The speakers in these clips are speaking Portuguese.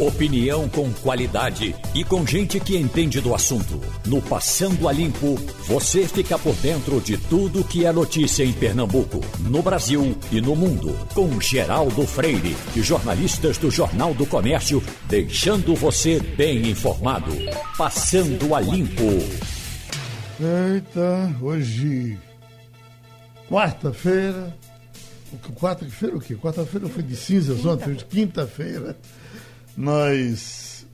Opinião com qualidade e com gente que entende do assunto. No Passando a Limpo, você fica por dentro de tudo que é notícia em Pernambuco, no Brasil e no mundo. Com Geraldo Freire e jornalistas do Jornal do Comércio, deixando você bem informado. Passando a Limpo. Eita, hoje, quarta-feira. Quarta-feira o quê? Quarta-feira foi de cinzas ontem, quinta-feira. Nós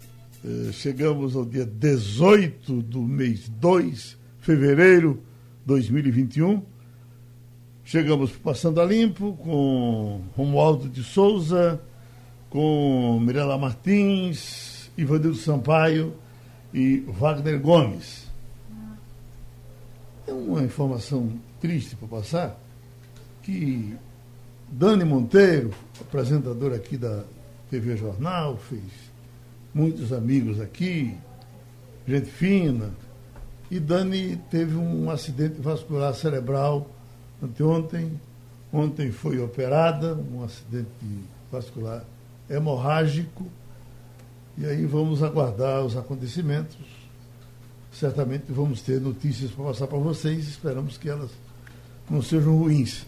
eh, chegamos ao dia 18 do mês 2, fevereiro de 2021. Chegamos passando a limpo com Romualdo de Souza, com Mirela Martins, Ivanildo Sampaio e Wagner Gomes. É uma informação triste para passar que Dani Monteiro, apresentadora aqui da TV Jornal, fez muitos amigos aqui, gente fina. E Dani teve um acidente vascular cerebral anteontem. Ontem foi operada, um acidente vascular hemorrágico. E aí vamos aguardar os acontecimentos. Certamente vamos ter notícias para passar para vocês. Esperamos que elas não sejam ruins.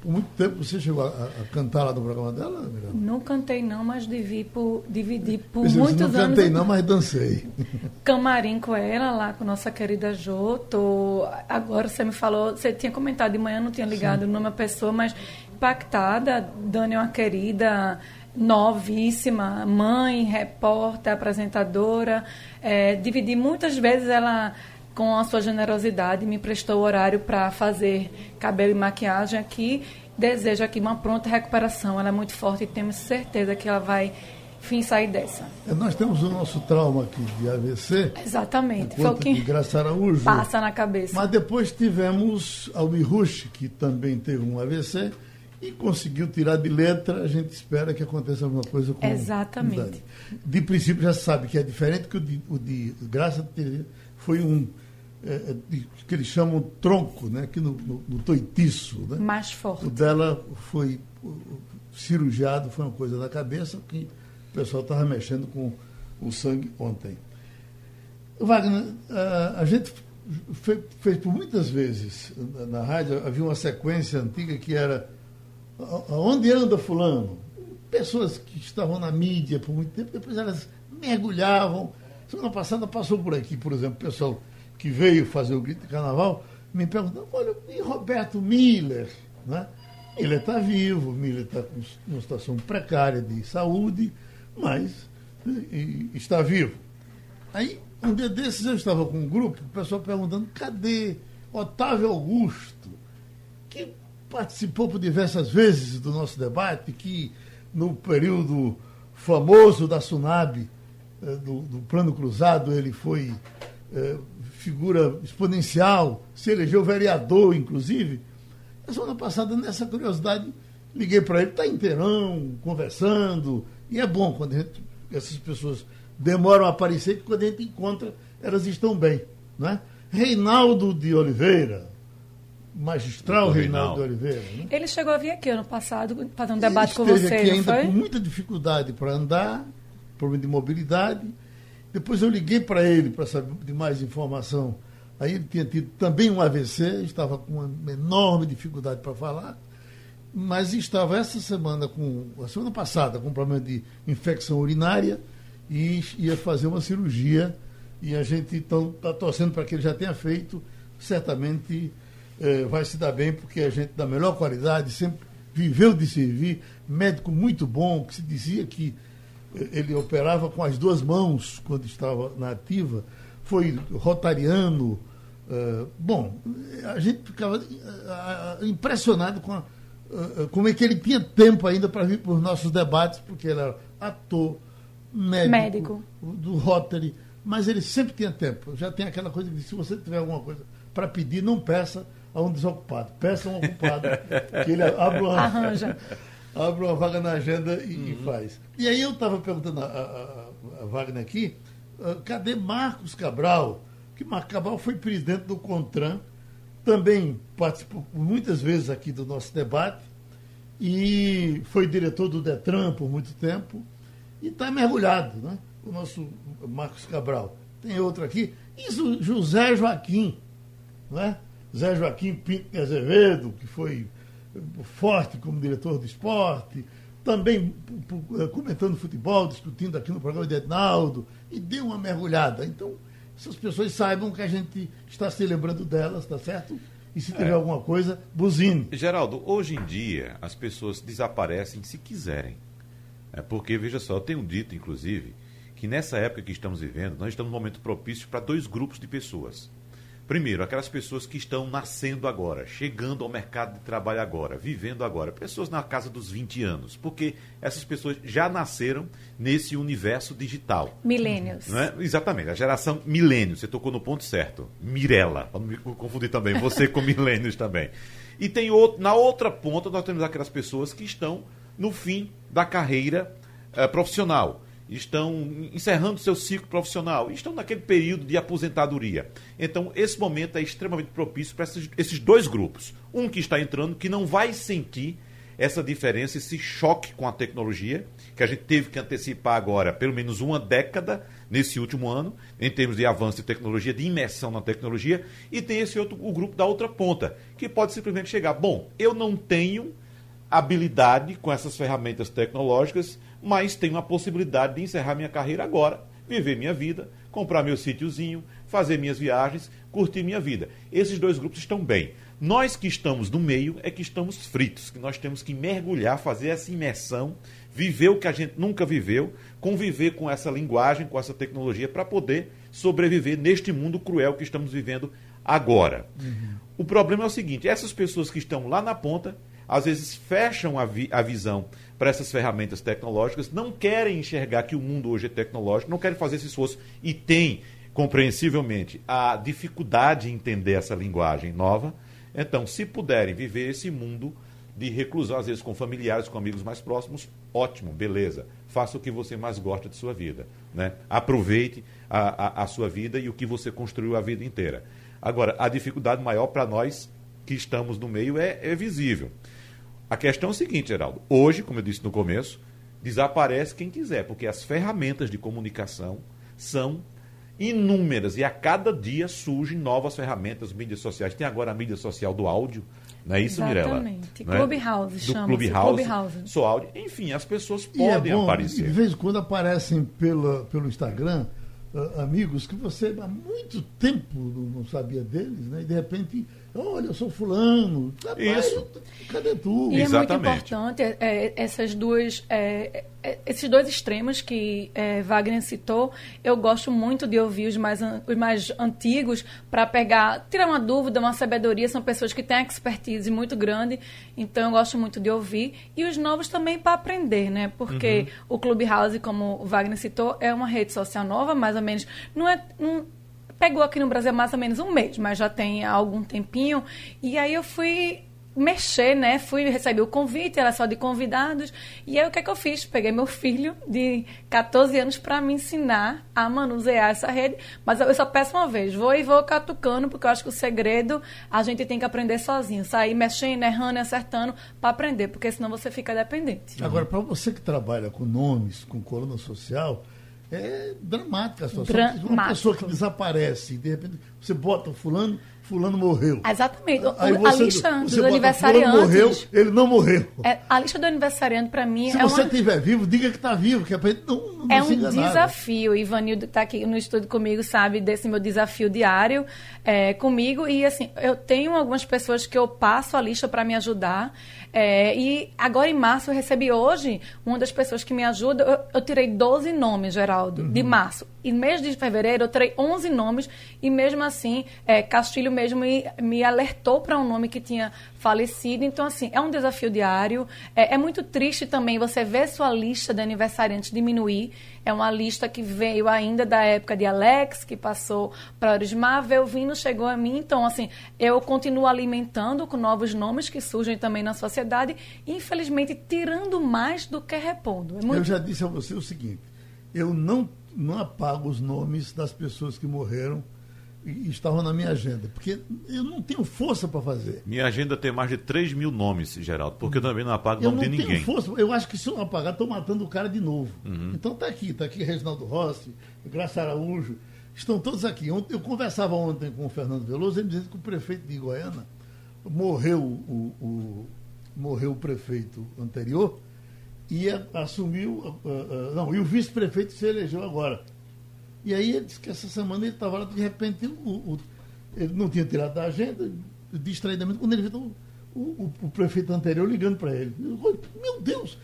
Por muito tempo você chegou a, a cantar lá no programa dela, Miranda? Não cantei não, mas dividi por, dividi por muitos não anos. cantei não, mas dancei. Camarim com ela, lá com nossa querida Jô. Tô, agora você me falou, você tinha comentado de manhã, não tinha ligado o nome da pessoa, mas impactada. Dani é uma querida, novíssima, mãe, repórter, apresentadora. É, dividi muitas vezes ela com a sua generosidade, me prestou o horário para fazer cabelo e maquiagem aqui. Desejo aqui uma pronta recuperação. Ela é muito forte e temos certeza que ela vai, enfim, sair dessa. É, Nós temos o nosso trauma aqui de AVC, Exatamente. Foi o de que Graça Araújo. passa na cabeça. Mas depois tivemos Almir Rush, que também teve um AVC e conseguiu tirar de letra. A gente espera que aconteça alguma coisa com Exatamente. Dani. De princípio já sabe que é diferente que o de, o de Graça foi um é, é, que eles chamam tronco, né? Aqui no, no, no toitiço, né? Mais O forte. dela foi cirurgiado, foi uma coisa na cabeça que o pessoal estava mexendo com o sangue ontem. Wagner, a gente fe- fez por muitas vezes na- rádio, havia uma sequência antiga que era "A- aonde anda fulano? Pessoas que estavam na mídia por muito tempo, depois elas mergulhavam. Semana passada passou por aqui, por exemplo, o pessoal que veio fazer o grito de carnaval, me perguntando, olha, e Roberto Miller? Né? Miller está vivo, Miller está com uma situação precária de saúde, mas e está vivo. Aí, um dia desses, eu estava com um grupo, o pessoal perguntando, cadê Otávio Augusto, que participou por diversas vezes do nosso debate, que no período famoso da Sunab, eh, do, do Plano Cruzado, ele foi eh, figura exponencial, se elegeu vereador, inclusive. A semana passada, nessa curiosidade, liguei para ele, está inteirão, conversando, e é bom quando a gente- essas pessoas demoram a aparecer, que quando a gente encontra, elas estão bem. Não é? Reinaldo de Oliveira, magistral Doutor Reinaldo de Reinaldo. Oliveira. Né? Ele chegou a vir aqui ano passado fazer um debate com você, aqui ainda foi? com muita dificuldade para andar, problema de mobilidade. Depois eu liguei para ele para saber de mais informação. Aí ele tinha tido também um AVC, estava com uma enorme dificuldade para falar, mas estava essa semana com a semana passada com um problema de infecção urinária e ia fazer uma cirurgia e a gente então está torcendo para que ele já tenha feito, certamente eh, vai se dar bem porque a gente da melhor qualidade sempre viveu de servir, médico muito bom que se dizia que ele operava com as duas mãos quando estava na ativa, foi rotariano. eh, bom, a gente ficava eh, impressionado com a, eh, como é que ele tinha tempo ainda para vir para os nossos debates, porque ele era ator, médico, Médico. do Rotary, mas ele sempre tinha tempo. Já tem aquela coisa de se você tiver alguma coisa para pedir, não peça a um desocupado, peça a um ocupado, que ele abre uma, Arranja. Abre uma vaga na agenda e, e faz. E aí eu estava perguntando a, a, a- Wagner aqui, ah, cadê Marcos Cabral? Que Marcos Cabral foi presidente do CONTRAN, também participou muitas vezes aqui do nosso debate e foi diretor do Detran por muito tempo e está mergulhado, né? O nosso Marcos Cabral. Tem outro aqui. Isso, José Joaquim, não é? Zé Joaquim Pinto de Azevedo, que foi forte como diretor do esporte, também comentando futebol, discutindo aqui no programa de Ednaldo, e deu uma mergulhada. Então, essas pessoas saibam que a gente está se lembrando delas, tá certo? E se tiver é. alguma coisa, buzine. Geraldo, hoje em dia as pessoas desaparecem se quiserem. É porque, veja só, eu tenho dito, inclusive, que nessa época que estamos vivendo, nós estamos num momento propício para dois grupos de pessoas. Primeiro, aquelas pessoas que estão nascendo agora, chegando ao mercado de trabalho agora, vivendo agora, pessoas na casa dos 20 anos, porque essas pessoas já nasceram nesse universo digital. Milênios. É? Exatamente, a geração milênios, você tocou no ponto certo. Mirella, para não me confundir também, você com milênios também. E tem outro, na outra ponta nós temos aquelas pessoas que estão no fim da carreira eh, profissional estão encerrando seu ciclo profissional, estão naquele período de aposentadoria. Então, esse momento é extremamente propício para esses, dois grupos. Um que está entrando, que não vai sentir essa diferença, esse choque com a tecnologia, que a gente teve que antecipar agora pelo menos uma década nesse último ano, em termos de avanço de tecnologia, de imersão na tecnologia, e tem esse outro o grupo da outra ponta, que pode simplesmente chegar, bom, eu não tenho habilidade com essas ferramentas tecnológicas, mas tenho a possibilidade de encerrar minha carreira agora, viver minha vida, comprar meu sítiozinho, fazer minhas viagens, curtir minha vida. Esses dois grupos estão bem. Nós que estamos no meio é que estamos fritos, que nós temos que mergulhar, fazer essa imersão, viver o que a gente nunca viveu, conviver com essa linguagem, com essa tecnologia, para poder sobreviver neste mundo cruel que estamos vivendo agora. Uhum. O problema é o seguinte: essas pessoas que estão lá na ponta, às vezes fecham a, vi a visão para essas ferramentas tecnológicas, não querem enxergar que o mundo hoje é tecnológico, não querem fazer esse esforço e têm, compreensivelmente, a dificuldade em entender essa linguagem nova. Então, se puderem viver esse mundo de reclusão, às vezes com familiares, com amigos mais próximos, ótimo, beleza. Faça o que você mais gosta de sua vida. Né? Aproveite a, a, a sua vida e o que você construiu a vida inteira. Agora, a dificuldade maior para nós que estamos no meio é, é visível. A questão é o seguinte, Geraldo. Hoje, como eu disse no começo, desaparece quem quiser, porque as ferramentas de comunicação são inúmeras e a cada dia surgem novas ferramentas, mídias sociais. Tem agora a mídia social do áudio, não é isso, Mirella? Exatamente. Né? Clubhouse chama Clubhouse, Clubhouse. Sou áudio. Enfim, as pessoas podem é bom, aparecer. De vez em quando aparecem pela, pelo Instagram uh, amigos que você há muito tempo não sabia deles, né? E de repente Olha, eu sou fulano. Rapaz, Isso. Cadê tu? E Exatamente. é muito importante é, é, essas duas, é, é, esses dois extremos que é, Wagner citou. Eu gosto muito de ouvir os mais, os mais antigos para pegar, tirar uma dúvida, uma sabedoria. São pessoas que têm expertise muito grande, então eu gosto muito de ouvir. E os novos também para aprender, né? Porque uhum. o Clubhouse, como o Wagner citou, é uma rede social nova, mais ou menos. Não é. Não, pegou aqui no Brasil mais ou menos um mês, mas já tem algum tempinho. E aí eu fui mexer, né? Fui receber o convite, era só de convidados. E aí o que é que eu fiz? Peguei meu filho de 14 anos para me ensinar a manusear essa rede. Mas eu só peço uma vez, vou e vou catucando, porque eu acho que o segredo a gente tem que aprender sozinho. Sair mexendo, errando acertando para aprender, porque senão você fica dependente. Agora, para você que trabalha com nomes, com coluna social, é dramática a situação. Dramático. Uma pessoa que desaparece, de repente você bota fulano, fulano morreu. Exatamente. Aí a lista dos você aniversariantes. Fulano morreu, ele não morreu. É, a lista do aniversariante, para mim, Se é você uma... estiver vivo, diga que está vivo, que é para não, não É um desafio. Ivanildo está aqui no estúdio comigo, sabe, desse meu desafio diário é, comigo. E, assim, eu tenho algumas pessoas que eu passo a lista para me ajudar. É, e agora em março eu recebi hoje uma das pessoas que me ajuda. Eu, eu tirei 12 nomes, Geraldo, uhum. de março. E mês de fevereiro eu tirei 11 nomes e mesmo assim é, Castilho mesmo me, me alertou para um nome que tinha falecido. Então, assim, é um desafio diário. É, é, muito triste também você ver sua lista de aniversariantes diminuir. É uma lista que veio ainda da época de Alex, que passou para Orismar, veio vindo, chegou a mim. Então, assim, eu continuo alimentando com novos nomes que surgem também na sociedade, infelizmente tirando mais do que repondo. É muito... Eu já disse a você o seguinte: eu não, não apago os nomes das pessoas que morreram estavam na minha agenda, porque eu não tenho força para fazer. Minha agenda tem mais de 3 mil nomes, Geraldo, porque eu também não apago o Eu nome não de tenho ninguém. força, eu acho que se eu não apagar, estou matando o cara de novo. Uhum. Então tá aqui, tá aqui Reginaldo Rossi, Graça Araújo, estão todos aqui. Eu conversava ontem com o Fernando Veloso, ele dizendo que o prefeito de Goiânia morreu o, o- morreu o prefeito anterior e assumiu. não, e o vice-prefeito se elegeu agora. E aí ele disse que essa semana ele estava lá, de repente, o, o- ele não tinha tirado da agenda, distraidamente, quando ele viu o, o- o prefeito anterior ligando para ele. Falei, Meu Deus,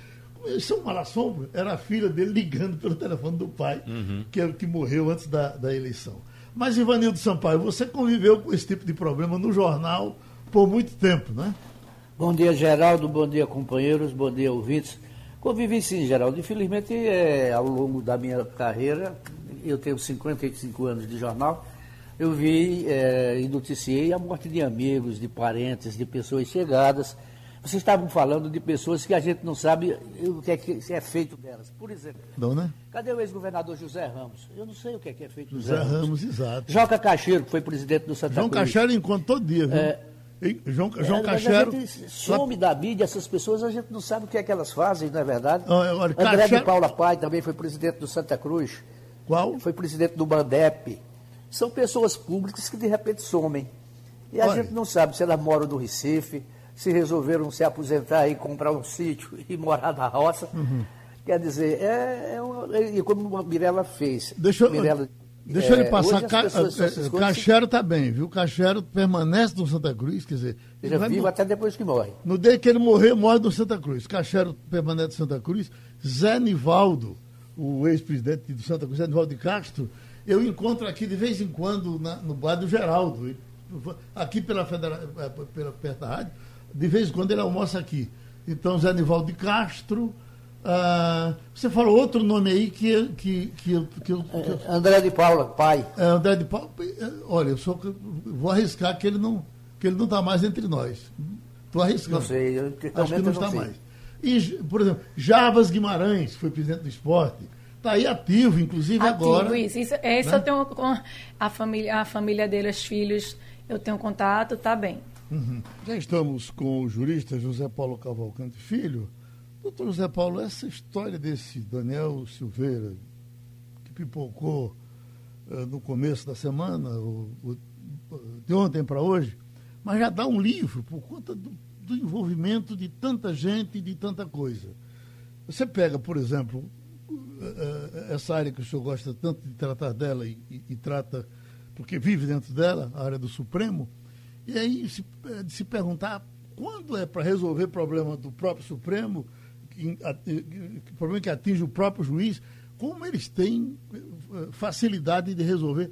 isso é um mal-assombro. Era a filha dele ligando pelo telefone do pai, que era o que morreu antes da, da eleição. Mas, Ivanildo Sampaio, você conviveu com esse tipo de problema no jornal por muito tempo, né? Bom dia, Geraldo. Bom dia, companheiros. Bom dia, ouvintes. Convivi sim, Geraldo. Infelizmente, é, ao longo da minha carreira, eu tenho 55 anos de jornal, eu vi é, e noticiei a morte de amigos, de parentes, de pessoas chegadas. Vocês estavam falando de pessoas que a gente não sabe o que é, que é feito delas. Por exemplo, Não, né? cadê o ex-governador José Ramos? Eu não sei o que é, que é feito do José Ramos, exato. Joca Cacheiro, que foi presidente do Santa João Cruz. Cacheiro encontra todo dia, viu? É. João, João É, Cacheiro. A gente some da mídia, essas pessoas, a gente não sabe o que é que elas fazem, não é verdade? Ah, olha, André Cacheiro- de Paula Pai também foi presidente do Santa Cruz, Qual? foi presidente do Bandep. São pessoas públicas que de repente somem. E a Olha. gente não sabe se elas moram no Recife, se resolveram se aposentar e comprar um sítio e morar na roça. Uhum. Quer dizer, é, é uma- e como a Mirella fez. Deixa, eu- Mirella, deixa é, ele passar. hoje as Ca- pessoas eh, Cacheiro está bem, viu? Cacheiro permanece no Santa Cruz, quer dizer. ele vai vivo mo- até depois que morre. No dia que ele morrer, morre no Santa Cruz. Cacheiro permanece no Santa Cruz. Zé Nivaldo, o ex-presidente do Santa Cruz, Nivaldo de Castro, eu encontro aqui de vez em quando na- no bar do Geraldo. Aqui pela, federa, eh, pela perto da rádio, de vez em quando ele almoça aqui. Então, Zé Nivaldo de Castro. ah, você falou outro nome aí que, que, que, eu, que, eu, que eu- André de Paula Pai. é, André de Paulo, é, olha, eu só vou arriscar que ele não está mais entre nós. Estou arriscando. Não sei, eu- Acho que não não está sei. mais. E, por exemplo, Jarbas Guimarães, que foi presidente do esporte, está aí ativo, inclusive Ativo, agora. isso. isso esse né? eu tenho com a família, a família dele, os filhos, eu tenho contato, tá bem. Uhum. Já estamos com o jurista José Paulo Cavalcante Filho. Doutor José Paulo, essa história desse Daniel Silveira, que pipocou eh, no começo da semana, o- o- de ontem para hoje, mas já dá um livro por conta do, do envolvimento de tanta gente e de tanta coisa. Você pega, por exemplo, eh, eh, essa área que o senhor gosta tanto de tratar dela e, e- e trata, porque vive dentro dela, a área do Supremo, e aí se, eh, de se perguntar quando é para resolver problema do próprio Supremo, que, problema que atinge o próprio juiz, como eles têm facilidade de resolver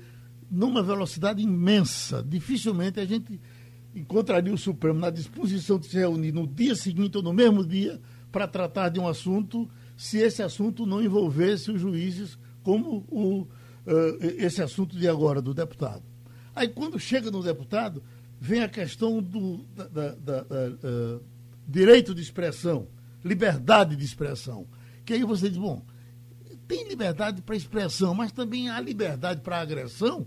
numa velocidade imensa. Dificilmente a gente encontraria o Supremo na disposição de se reunir no dia seguinte ou no mesmo dia para tratar de um assunto, se esse assunto não envolvesse os juízes, como o, eh, esse assunto de agora, do deputado. Aí, quando chega no deputado, vem a questão do da- da- da- eh, direito de expressão, liberdade de expressão. Que aí você diz, bom, tem liberdade para expressão, mas também há liberdade para agressão.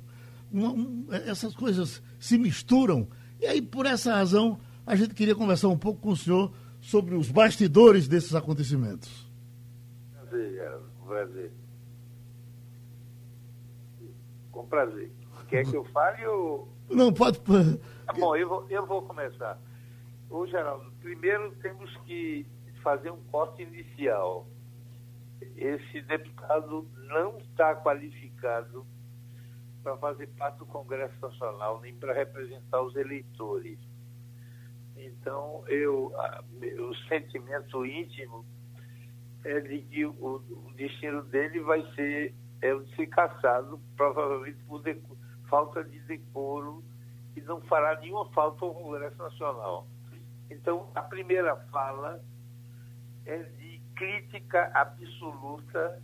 Uma- um- essas coisas se misturam. E aí, por essa razão, a gente queria conversar um pouco com o senhor sobre os bastidores desses acontecimentos. Prazer, Geraldo. Prazer. Com prazer. Quer que eu fale ou. Não, pode. Tá bom, eu vou, eu vou começar. Ô, Geraldo, primeiro temos que fazer um corte inicial. Esse deputado não está qualificado para fazer parte do Congresso Nacional, nem para representar os eleitores. Então, eu, a- o sentimento íntimo é de que o, o destino dele vai ser é o de ser caçado, provavelmente por falta de decoro, e não fará nenhuma falta ao Congresso Nacional. Então, a primeira fala é de crítica absoluta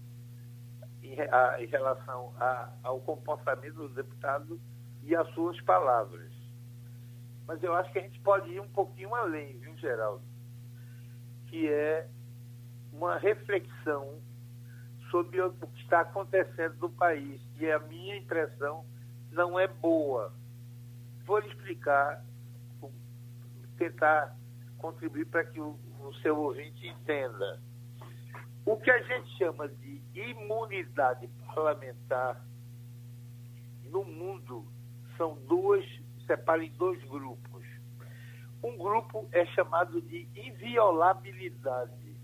em, a- em relação a- ao comportamento do deputado e às suas palavras. Mas eu acho que a gente pode ir um pouquinho além, viu, Geraldo? Que é uma reflexão sobre o que está acontecendo no país. E a minha impressão não é boa. Vou lhe explicar, tentar contribuir para que o, o seu ouvinte entenda. O que a gente chama de imunidade parlamentar no mundo são duas, separa em dois grupos. Um grupo é chamado de inviolabilidade.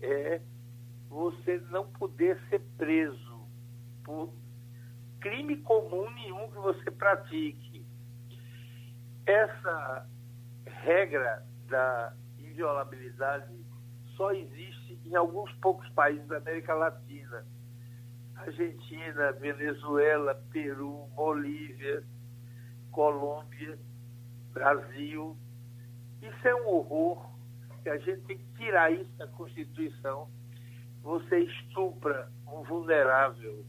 É você não poder ser preso por crime comum nenhum que você pratique. Essa regra da inviolabilidade só existe em alguns poucos países da América Latina. Argentina, Venezuela, Peru, Bolívia, Colômbia, Brasil. Isso é um horror que a gente tem que tirar isso da Constituição. Você estupra um vulnerável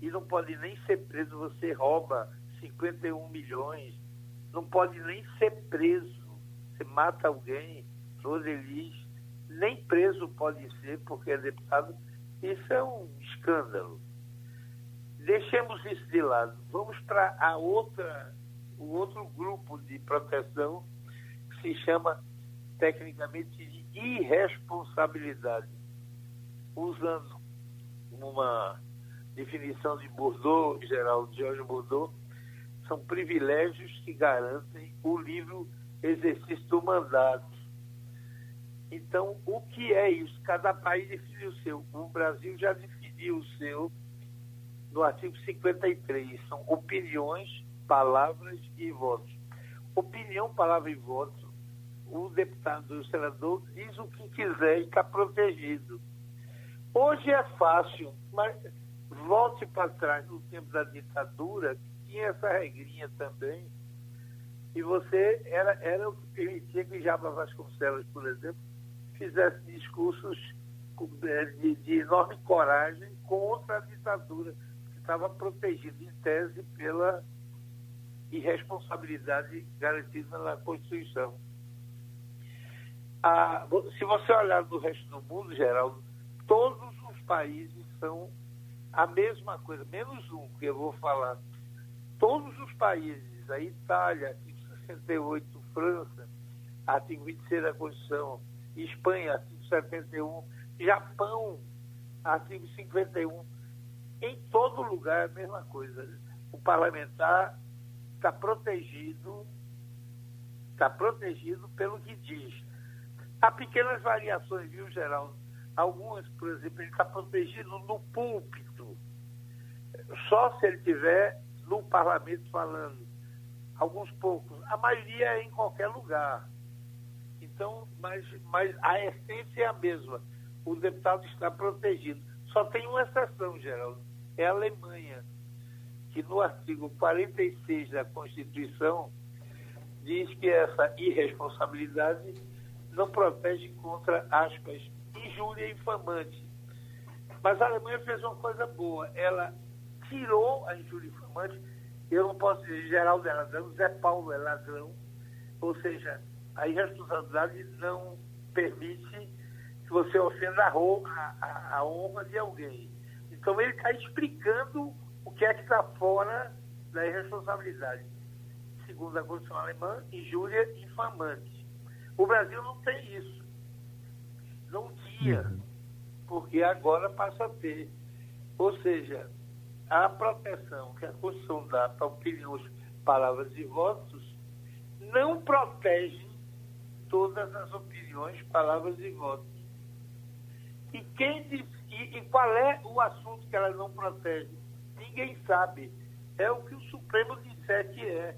e não pode nem ser preso, você rouba 51 milhões, não pode nem ser preso. Você mata alguém, Roseliz, nem preso pode ser porque é deputado. Isso é um escândalo. Deixemos isso de lado. Vamos para a outra, o outro grupo de proteção que se chama tecnicamente de irresponsabilidade, usando uma definição de Bourdieu, Geraldo Jorge Bourdieu, são privilégios que garantem o livre exercício do mandato. Então, o que é isso? Cada país definiu o seu. O Brasil já definiu o seu no artigo 53. São opiniões, palavras e votos. Opinião, palavra e voto. O deputado, o senador diz o que quiser e está protegido. Hoje é fácil, mas volte para trás no tempo da ditadura, tinha essa regrinha também, e você era, era o que permitia que Jabba Vasconcelos, por exemplo, fizesse discursos é, de, de enorme coragem contra a ditadura, que estava protegida em tese pela irresponsabilidade garantida na Constituição. Ah, se você olhar no resto do mundo, Geraldo, todos os países são a mesma coisa, menos um que eu vou falar. Todos os países, a Itália, artigo 68, França, artigo 26 da Constituição, Espanha, artigo 71, Japão, artigo 51. Em todo lugar é a mesma coisa. O parlamentar está protegido, está protegido pelo que diz. Há pequenas variações, viu, Geraldo? Algumas, por exemplo, ele está protegido no púlpito. Só se ele tiver no parlamento falando. Alguns poucos. A maioria é em qualquer lugar. Então, mas, mas a essência é a mesma. O deputado está protegido. Só tem uma exceção, Geraldo. É a Alemanha, que no artigo 46 da Constituição diz que essa irresponsabilidade não protege contra, aspas, injúria infamante. Mas a Alemanha fez uma coisa boa. Ela tirou a injúria infamante. Eu não posso dizer Geraldo é ladrão, Zé Paulo é ladrão. Ou seja, a irresponsabilidade não permite que você ofenda a, a, a honra de alguém. Então ele está explicando o que é que está fora da irresponsabilidade. Segundo a Constituição Alemã, injúria infamante. O Brasil não tem isso. Não tinha, uhum. porque agora passa a ter. Ou seja, a proteção que a Constituição dá para opiniões, palavras e votos não protege todas as opiniões, palavras e votos. E quem e, e qual é o assunto que ela não protege? Ninguém sabe. É o que o Supremo disser que é.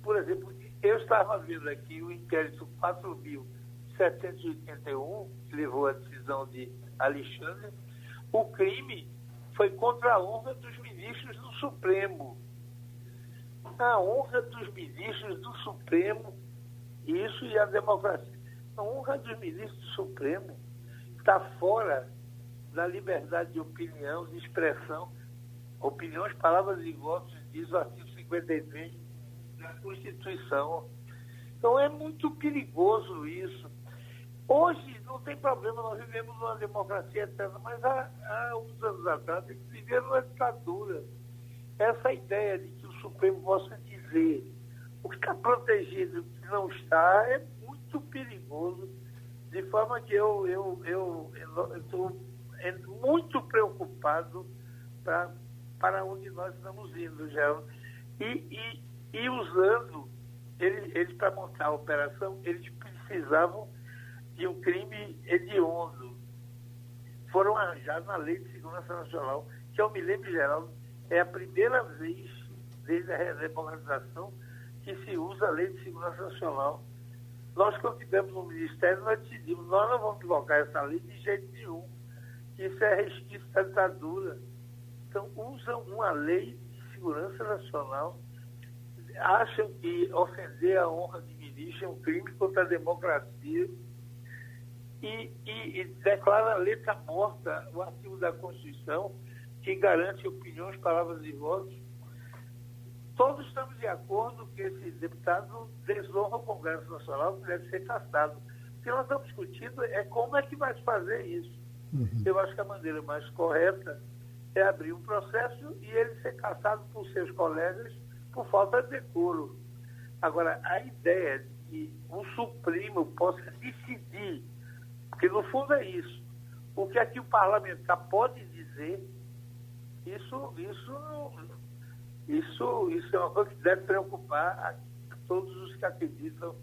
Por exemplo, eu estava vendo aqui o inquérito 4.781, que levou à decisão de Alexandre, o crime foi contra a honra dos ministros do Supremo. A honra dos ministros do Supremo isso e a democracia. A honra dos ministros do Supremo está fora da liberdade de opinião, de expressão. Opiniões, palavras e votos, diz o artigo 53 da Constituição. Então é muito perigoso isso. Hoje não tem problema, nós vivemos numa democracia eterna, mas há, há uns anos atrás viveram uma ditadura. essa ideia de que o Supremo possa dizer o que está protegido o que não está é muito perigoso, de forma que eu estou eu, eu, eu é muito preocupado pra, para onde nós estamos indo, Geraldo. E, e, e usando, eles, eles para montar a operação, eles precisavam de um crime hediondo. Foram arranjados na Lei de Segurança Nacional, que eu me lembro, Geraldo, é a primeira vez desde a redemocratização que se usa a Lei de Segurança Nacional. Nós, quando tivemos no Ministério, nós decidimos, nós não vamos colocar essa lei de jeito nenhum, isso é resquício da ditadura. Então, usam uma lei de segurança nacional, acham que ofender a honra de ministro é um crime contra a democracia e, e, e declara a letra morta o artigo da Constituição que garante opiniões, palavras e votos. Todos estamos de acordo que esse deputado desonra o Congresso Nacional, que deve ser caçado. O que nós estamos discutindo é como é que vai fazer isso. Uhum. Eu acho que a maneira mais correta é abrir um processo e ele ser caçado por seus colegas por falta de decoro. Agora, a ideia de que o Supremo possa decidir, porque no fundo é isso, o que é que o parlamentar pode dizer isso, isso, isso, isso é uma coisa que deve preocupar a todos os que acreditam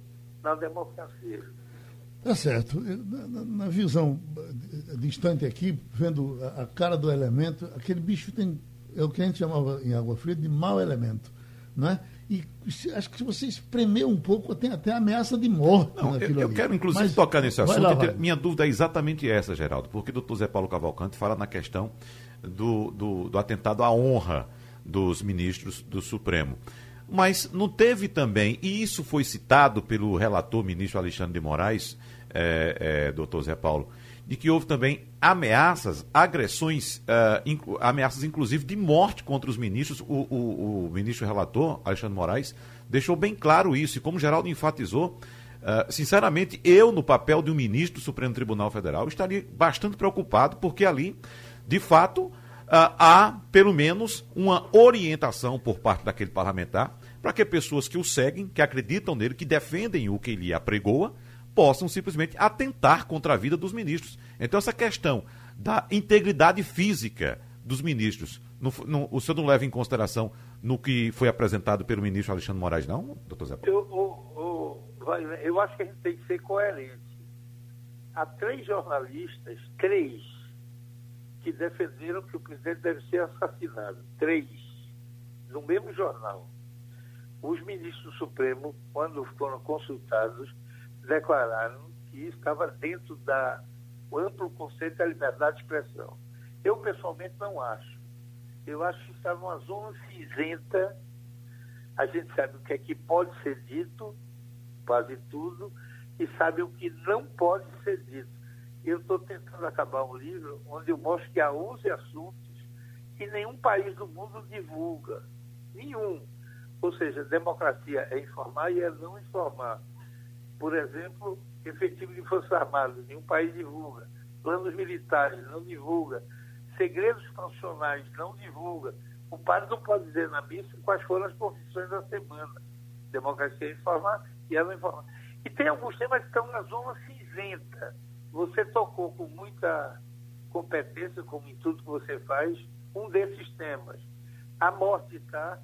na democracia. Tá certo. Na, na, visão distante aqui, vendo a, a, cara do elemento, aquele bicho tem, é o que a gente chamava em água fria de mau elemento. Né? E acho que se você espremer um pouco, tem até ameaça de morte. Não, eu, eu quero, inclusive, Mas, tocar nesse assunto. Lá, minha dúvida é exatamente essa, Geraldo, porque o doutor Zé Paulo Cavalcante fala na questão do, do, do atentado à honra dos ministros do Supremo. Mas não teve também, e isso foi citado pelo relator ministro Alexandre de Moraes, é, é, doutor Zé Paulo, de que houve também ameaças, agressões, uh, ameaças inclusive de morte contra os ministros. O, o, o, ministro relator, Alexandre Moraes, deixou bem claro isso, e como Geraldo enfatizou, uh, sinceramente, eu, no papel de um ministro do Supremo Tribunal Federal, estaria bastante preocupado, porque ali de fato, há pelo menos uma orientação por parte daquele parlamentar para que pessoas que o seguem, que acreditam nele, que defendem o que ele apregoa, possam simplesmente atentar contra a vida dos ministros. Então, essa questão da integridade física dos ministros, o senhor não leva em consideração no que foi apresentado pelo ministro Alexandre Moraes, não, doutor Zé Paulo? Eu, eu, eu acho que a gente tem que ser coerente. Há três jornalistas, três, que defenderam que o presidente deve ser assassinado. Três, no mesmo jornal. Os ministros do Supremo, quando foram consultados, declararam que estava dentro da amplo conceito da liberdade de expressão. Eu, pessoalmente, não acho. Eu acho que está numa zona cinzenta. A gente sabe o que é que pode ser dito, quase tudo, e sabe o que não pode ser dito eu estou tentando acabar um livro onde eu mostro que há 11 assuntos que nenhum país do mundo divulga. Nenhum. Ou seja, democracia é informar e é não informar. Por exemplo, efetivo de Forças Armadas, nenhum país divulga. Planos militares, não divulga. Segredos profissionais, não divulga. O padre não pode dizer na missa quais foram as profissões da semana. Democracia é informar e é não informar. E tem alguns temas que estão na zona cinzenta você tocou com muita competência, como em tudo que você faz, um desses temas. A morte está.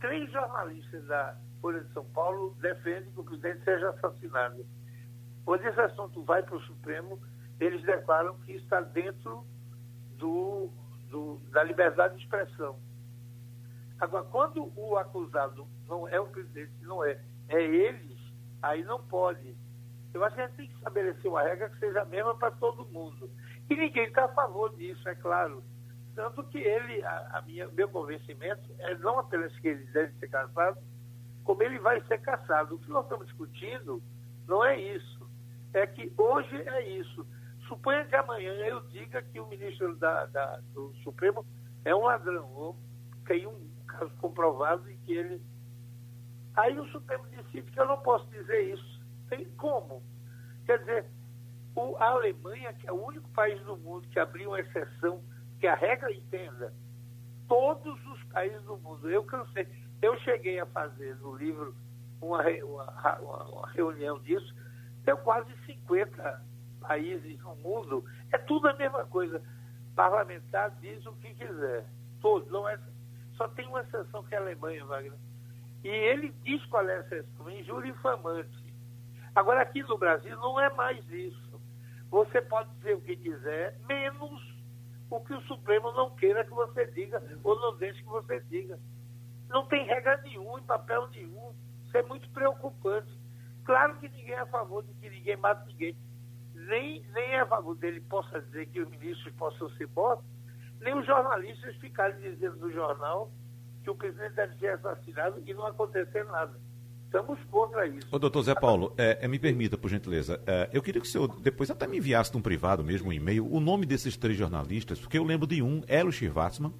Três jornalistas da Folha de São Paulo defendem que o presidente seja assassinado. Quando esse assunto vai para o Supremo, eles declaram que está dentro do, do, da liberdade de expressão. Agora, quando o acusado não é o presidente, não é, é eles, aí não pode. Eu acho que a gente tem que estabelecer uma regra que seja a mesma para todo mundo. E ninguém está a favor disso, é claro. Tanto que ele, a, a minha, meu convencimento é não apenas que ele deve ser caçado, como ele vai ser caçado. O que nós estamos discutindo não é isso. É que hoje é isso. Suponha que amanhã eu diga que o ministro da, da, do Supremo é um ladrão, ou tem um caso comprovado e que ele. Aí o Supremo decide que eu não posso dizer isso tem como. Quer dizer, o, a Alemanha, que é o único país do mundo que abriu uma exceção, que a regra entenda, todos os países do mundo. Eu cansei. Eu cheguei a fazer no livro uma, uma, uma reunião disso, tem quase 50 países no mundo, é tudo a mesma coisa. Parlamentar diz o que quiser. Todos, não é, só tem uma exceção que é a Alemanha, Wagner. E ele diz qual é a exceção, injúria infamante. Agora, aqui no Brasil não é mais isso. Você pode dizer o que quiser, menos o que o Supremo não queira que você diga, ou não deixe que você diga. Não tem regra nenhuma, em papel nenhum. Isso é muito preocupante. Claro que ninguém é a favor de que ninguém mate ninguém. Nem, nem é a favor dele possa dizer que os ministros possam ser mortos, nem os jornalistas ficarem dizendo no jornal que o presidente deve ser assassinado e não acontecer nada. Estamos contra isso. Ô, doutor Zé Paulo, é, é, me permita, por gentileza, é, eu queria que o senhor depois até me enviasse um privado mesmo, um e-mail, o nome desses três jornalistas, porque eu lembro de um, Hélio Schwartzman,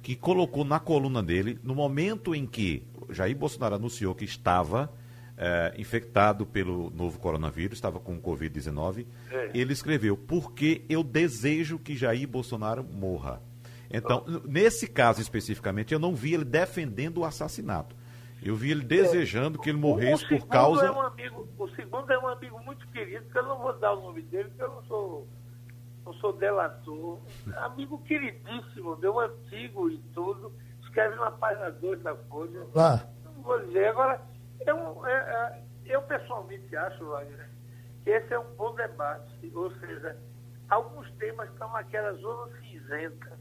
que colocou na coluna dele, no momento em que Jair Bolsonaro anunciou que estava é, infectado pelo novo coronavírus, estava com Covid-19, é. ele escreveu, porque eu desejo que Jair Bolsonaro morra. Então, nesse caso especificamente, eu não vi ele defendendo o assassinato. Eu vi ele desejando que ele morresse por causa. É um amigo, o segundo é um amigo muito querido, que eu não vou dar o nome dele, porque eu não sou, não sou delator. Amigo queridíssimo, meu antigo e tudo. Escreve na página 2 da Folha. Ah. Não vou dizer. Agora, eu, é, é, eu pessoalmente acho, Wagner, que esse é um bom debate. Ou seja, alguns temas estão naquela zona cinzenta,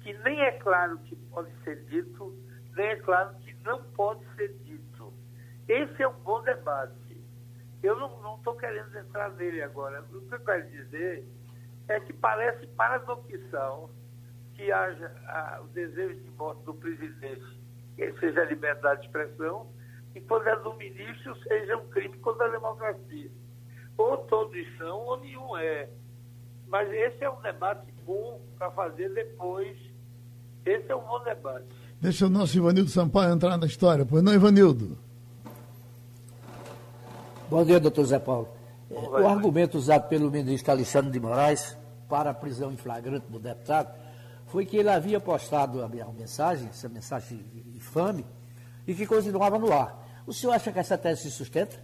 que nem é claro que pode ser dito, nem é claro que não pode ser dito. Esse é um bom debate. Eu não estou querendo entrar nele agora. O que eu quero dizer é que parece paradoxal que haja a, o desejo de morte do presidente, que seja a liberdade de expressão, e quando é do ministro seja um crime contra a democracia. Ou todos são, ou nenhum é. Mas esse é um debate bom para fazer depois. Esse é um bom debate. Deixa o nosso Ivanildo Sampaio entrar na história, pois não, Ivanildo? Bom dia, doutor Zé Paulo. o argumento usado pelo ministro Alexandre de Moraes para a prisão em flagrante do deputado foi que ele havia postado a minha mensagem, essa mensagem infame, e que continuava no ar. O senhor acha que essa tese se sustenta?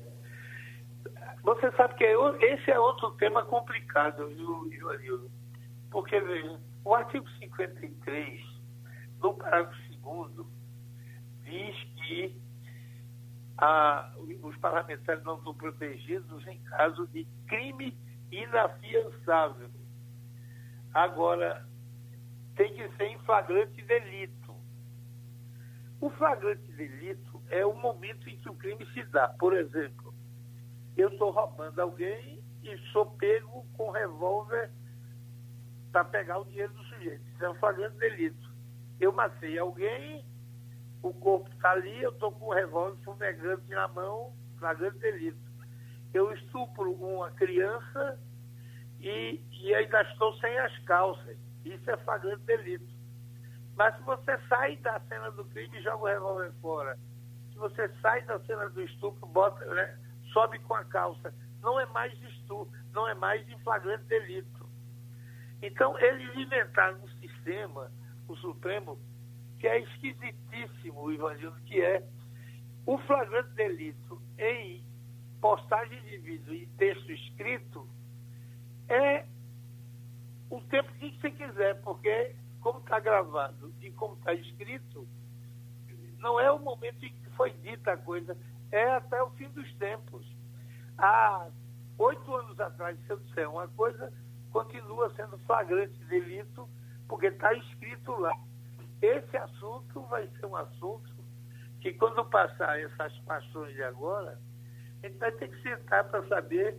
Você sabe que esse é outro tema complicado, viu, Ivanildo? Porque, veja, o artigo 53, no parágrafo segundo, diz que a, os parlamentares não são protegidos em caso de crime inafiançável. Agora, tem que ser em flagrante delito. O flagrante delito é o momento em que o crime se dá. Por exemplo, eu estou roubando alguém e sou pego com revólver para pegar o dinheiro do sujeito. Isso é um flagrante delito eu matei alguém, o corpo está ali, eu estou com o revólver fumegante na mão, flagrante delito. Eu estupro uma criança e, e ainda estou sem as calças. Isso é flagrante delito. Mas se você sai da cena do crime e joga o revólver fora, se você sai da cena do estupro, bota, né, sobe com a calça, não é mais estupro, não é mais em flagrante delito. Então, eles inventaram um sistema o Supremo, que é esquisitíssimo, Ivanildo, que é o flagrante delito em postagem de vídeo e texto escrito é o tempo que você quiser, porque como está gravado e como está escrito, não é o momento em que foi dita a coisa, é até o fim dos tempos. Há oito anos atrás, se eu disser uma coisa, continua sendo flagrante delito porque está escrito lá. Esse assunto vai ser um assunto que, quando passar essas paixões de agora, a gente vai ter que sentar para saber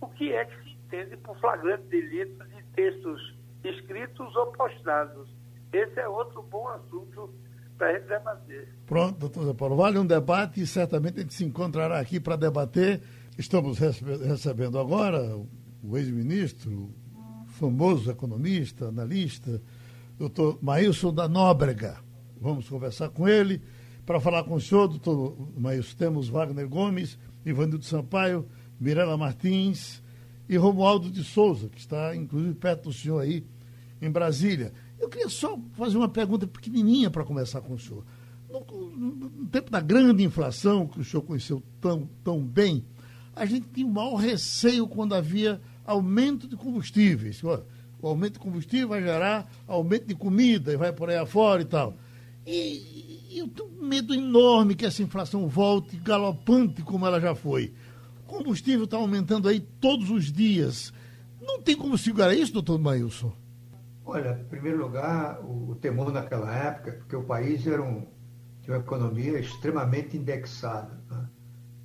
o que é que se entende por flagrante delito de textos escritos ou postados. Esse é outro bom assunto para a gente debater. Pronto, doutor Zé Paulo. Vale um debate e certamente a gente se encontrará aqui para debater. Estamos recebendo agora o ex-ministro, famoso economista, analista, doutor Maílson da Nóbrega. Vamos conversar com ele. Para falar com o senhor, doutor Maílson, temos Wagner Gomes, Ivanildo Sampaio, Mirela Martins e Romualdo de Souza, que está inclusive perto do senhor aí em Brasília. Eu queria só fazer uma pergunta pequenininha para conversar com o senhor. No, no, tempo da grande inflação, que o senhor conheceu tão, tão bem, a gente tinha o maior receio quando havia aumento de combustíveis. O aumento de combustível vai gerar aumento de comida e vai por aí afora e tal. E, eu tenho medo enorme que essa inflação volte galopante como ela já foi. O combustível está aumentando aí todos os dias. Não tem como segurar isso, doutor Mailson? Olha, em primeiro lugar, o, o temor naquela época, porque o país era um, tinha uma economia extremamente indexada. Né?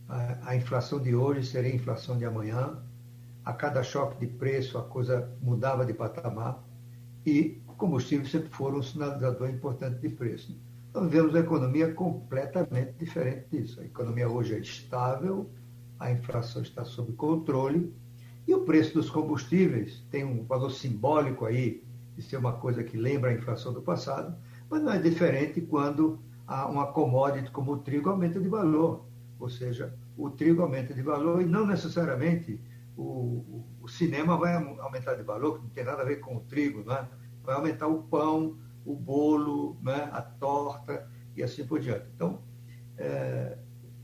A, a, inflação de hoje seria a inflação de amanhã. A cada choque de preço, a coisa mudava de patamar. E o combustível sempre foi um sinalizador importante de preço. Nós vemos uma economia completamente diferente disso. A economia hoje é estável, a inflação está sob controle e o preço dos combustíveis tem um valor simbólico aí de ser uma coisa que lembra a inflação do passado, mas não é diferente quando uma commodity como o trigo aumenta de valor. Ou seja, o trigo aumenta de valor e não necessariamente o, o cinema vai aumentar de valor, que não tem nada a ver com o trigo, não é? vai aumentar o pão, o bolo, né? a torta e assim por diante. Então, é,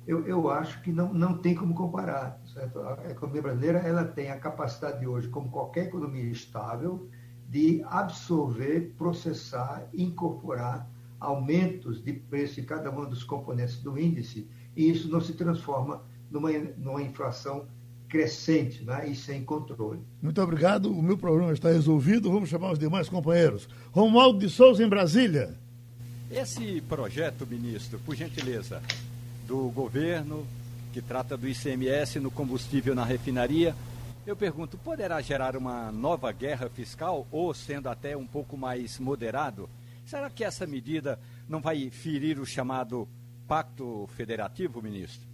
eu, eu acho que não, não tem como comparar. Certo? A economia brasileira ela tem a capacidade de hoje, como qualquer economia estável, de absorver, processar, incorporar aumentos de preço de cada um dos componentes do índice, e isso não se transforma numa, numa inflação crescente né, e sem controle. Muito obrigado. O meu problema está resolvido. Vamos chamar os demais companheiros. Romualdo de Souza, em Brasília. Esse projeto, ministro, por gentileza, do governo que trata do ICMS no combustível na refinaria, eu pergunto, poderá gerar uma nova guerra fiscal ou sendo até um pouco mais moderado? Será que essa medida não vai ferir o chamado pacto federativo, ministro?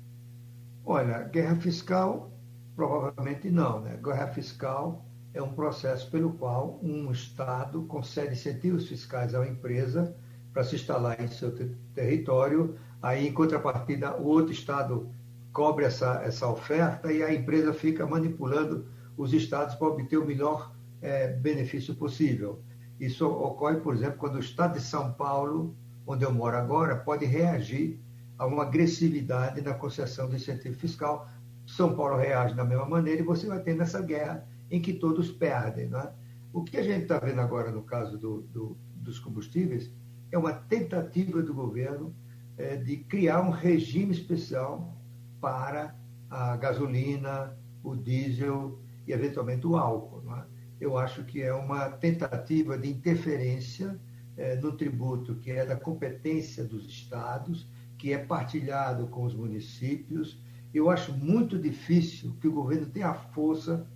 Olha, guerra fiscal provavelmente não. Né? Guerra fiscal é um processo pelo qual um Estado concede incentivos fiscais uma empresa para se instalar em seu território, aí em contrapartida o outro Estado cobre essa, essa oferta e a empresa fica manipulando os estados para obter o melhor é, benefício possível. Isso ocorre, por exemplo, quando o estado de São Paulo, onde eu moro agora, pode reagir a uma agressividade na concessão do incentivo fiscal. São Paulo reage da mesma maneira e você vai ter nessa guerra em que todos perdem. Não é? O que a gente está vendo agora no caso do, do, dos combustíveis é uma tentativa do governo é, de criar um regime especial para a gasolina, o diesel e, eventualmente, o álcool. É? Eu acho que é uma tentativa de interferência é, no tributo que é da competência dos estados, que é partilhado com os municípios. Eu acho muito difícil que o governo tenha a força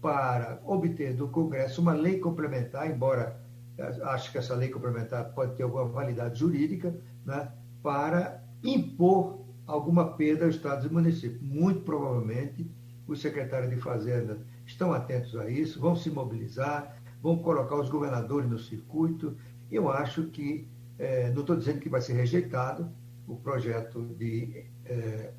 para obter do Congresso uma lei complementar, embora é, acho que essa lei complementar pode ter alguma validade jurídica, né, para impor alguma perda aos estados e municípios. Muito provavelmente, os secretários de Fazenda estão atentos a isso, vão se mobilizar, vão colocar os governadores no circuito. Eu acho que, é, não estou dizendo que vai ser rejeitado o projeto de é,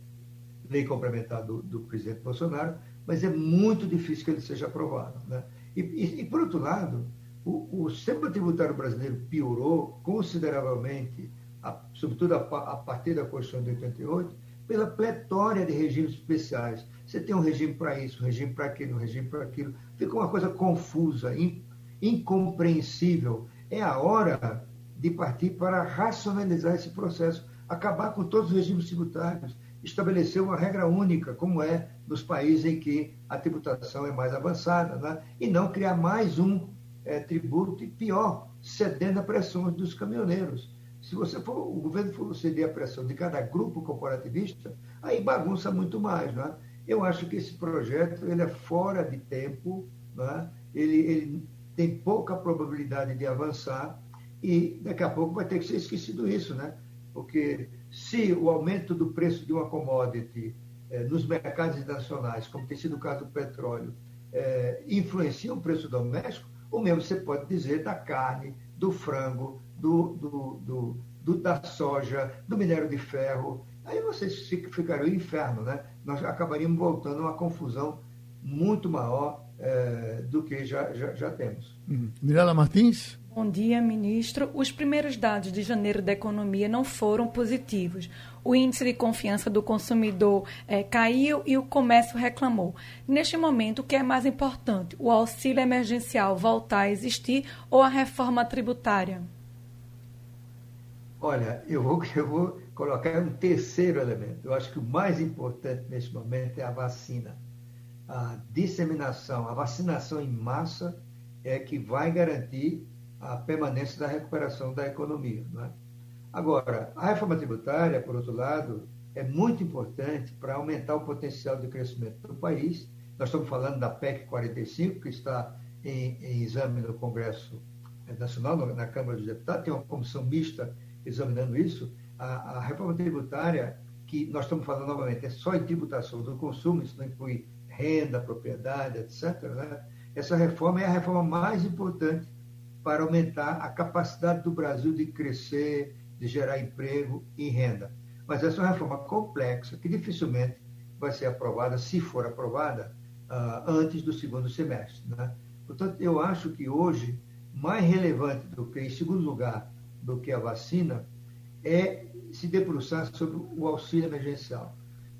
lei complementar do, do, presidente Bolsonaro, mas é muito difícil que ele seja aprovado. Né? E, e, e, por outro lado, o, o sistema tributário brasileiro piorou consideravelmente a, sobretudo a, a, partir da Constituição de 88, pela pletória de regimes especiais. Você tem um regime para isso, um regime para aquilo, um regime para aquilo. Fica uma coisa confusa, in, incompreensível. É a hora de partir para racionalizar esse processo, acabar com todos os regimes tributários, estabelecer uma regra única, como é nos países em que a tributação é mais avançada, né? e não criar mais um é, tributo, e pior, cedendo a pressões dos caminhoneiros. Se você for, o governo for ceder a pressão de cada grupo corporativista, aí bagunça muito mais. Né? Eu acho que esse projeto ele é fora de tempo, né? ele, ele tem pouca probabilidade de avançar e daqui a pouco vai ter que ser esquecido isso, né? Porque se o aumento do preço de uma commodity eh, nos mercados internacionais, como tem sido o caso do petróleo, eh, influencia o preço doméstico, ou mesmo você pode dizer da carne, do frango, do, do, do, do, da soja, do minério de ferro. Aí vocês ficariam no inferno, né? Nós acabaríamos voltando a uma confusão muito maior é, do que já, já, já temos. Mirela Martins? Bom dia, ministro. Os primeiros dados de janeiro da economia não foram positivos. O índice de confiança do consumidor é, caiu e o comércio reclamou. Neste momento, o que é mais importante? O auxílio emergencial voltar a existir ou a reforma tributária? Olha, eu vou, eu vou colocar um terceiro elemento. Eu acho que o mais importante neste momento é a vacina. A disseminação, a vacinação em massa é que vai garantir a permanência da recuperação da economia. É? Agora, a reforma tributária, por outro lado, é muito importante para aumentar o potencial de crescimento do país. Nós estamos falando da PEC 45, que está em, em exame no Congresso Nacional, na Câmara dos Deputados, tem uma comissão mista examinando isso. A, a reforma tributária, que nós estamos falando novamente, é só em tributação do consumo, isso não inclui renda, propriedade, etc. Né? Essa reforma é a reforma mais importante para aumentar a capacidade do Brasil de crescer, de gerar emprego e renda. Mas essa é uma reforma complexa que dificilmente vai ser aprovada, se for aprovada, uh, antes do segundo semestre. Né? Portanto, eu acho que hoje, mais relevante do que, em segundo lugar, do que a vacina, é se debruçar sobre o auxílio emergencial.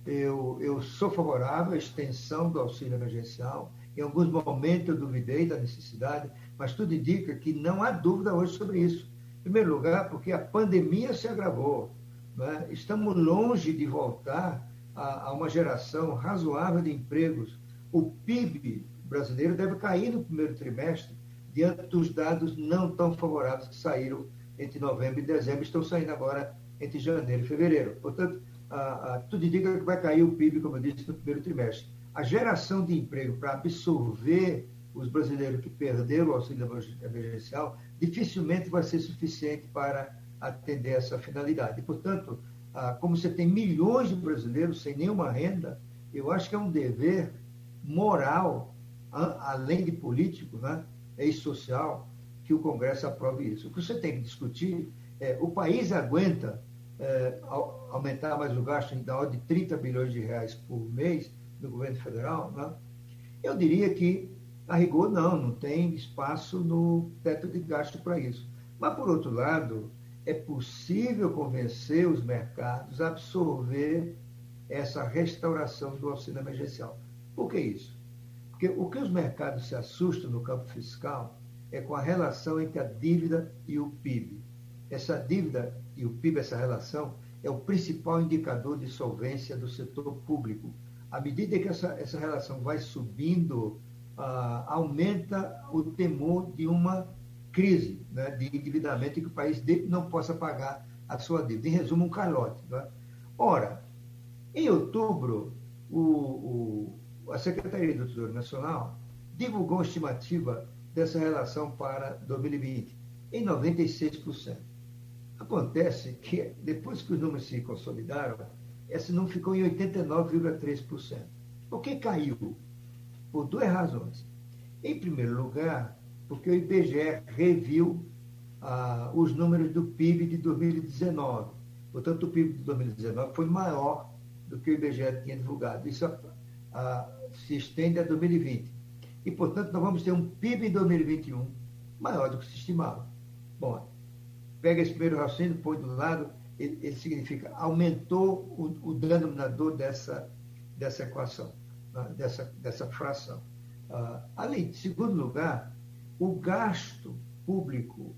Eu, eu sou favorável à extensão do auxílio emergencial. Em alguns momentos eu duvidei da necessidade, mas tudo indica que não há dúvida hoje sobre isso. Em primeiro lugar, porque a pandemia se agravou. Né? Estamos longe de voltar a, a, uma geração razoável de empregos. O PIB brasileiro deve cair no primeiro trimestre, diante dos dados não tão favoráveis que saíram entre novembro e dezembro, estão saindo agora entre janeiro e fevereiro. Portanto, a, a, tudo indica que vai cair o PIB, como eu disse, no primeiro trimestre. A geração de emprego para absorver os brasileiros que perderam o auxílio emergencial, dificilmente vai ser suficiente para atender essa finalidade. E, portanto, ah, como você tem milhões de brasileiros sem nenhuma renda, eu acho que é um dever moral, além de político né, e social, que o Congresso aprove isso. O que você tem que discutir é o país aguenta é, aumentar mais o gasto da ordem de 30 bilhões de reais por mês do governo federal? Né? Eu diria que a rigor, não, não tem espaço no teto de gasto para isso. Mas, por outro lado, é possível convencer os mercados a absorver essa restauração do auxílio emergencial. Por que isso? Porque o que os mercados se assustam no campo fiscal é com a relação entre a dívida e o PIB. Essa dívida e o PIB, essa relação, é o principal indicador de solvência do setor público. À medida que essa, essa relação vai subindo ah, aumenta o temor de uma crise né, de endividamento e que o país não possa pagar a sua dívida. Em resumo, um calote. Né? Ora, em outubro, o, o, a Secretaria do Tesouro Nacional divulgou uma estimativa dessa relação para 2020 em 96%. Acontece que, depois que os números se consolidaram, esse número ficou em 89,3%. Por que caiu? Por duas razões. Em primeiro lugar, porque o IBGE reviu ah, os números do PIB de 2019. Portanto, o PIB de 2019 foi maior do que o IBGE tinha divulgado. Isso ah, se estende a 2020. E, portanto, nós vamos ter um PIB em 2021 maior do que se estimava. Bom, pega esse primeiro raciocínio, põe do lado, ele, ele significa aumentou o, o denominador dessa, dessa equação dessa, dessa fração. Uh, além, em segundo lugar, o gasto público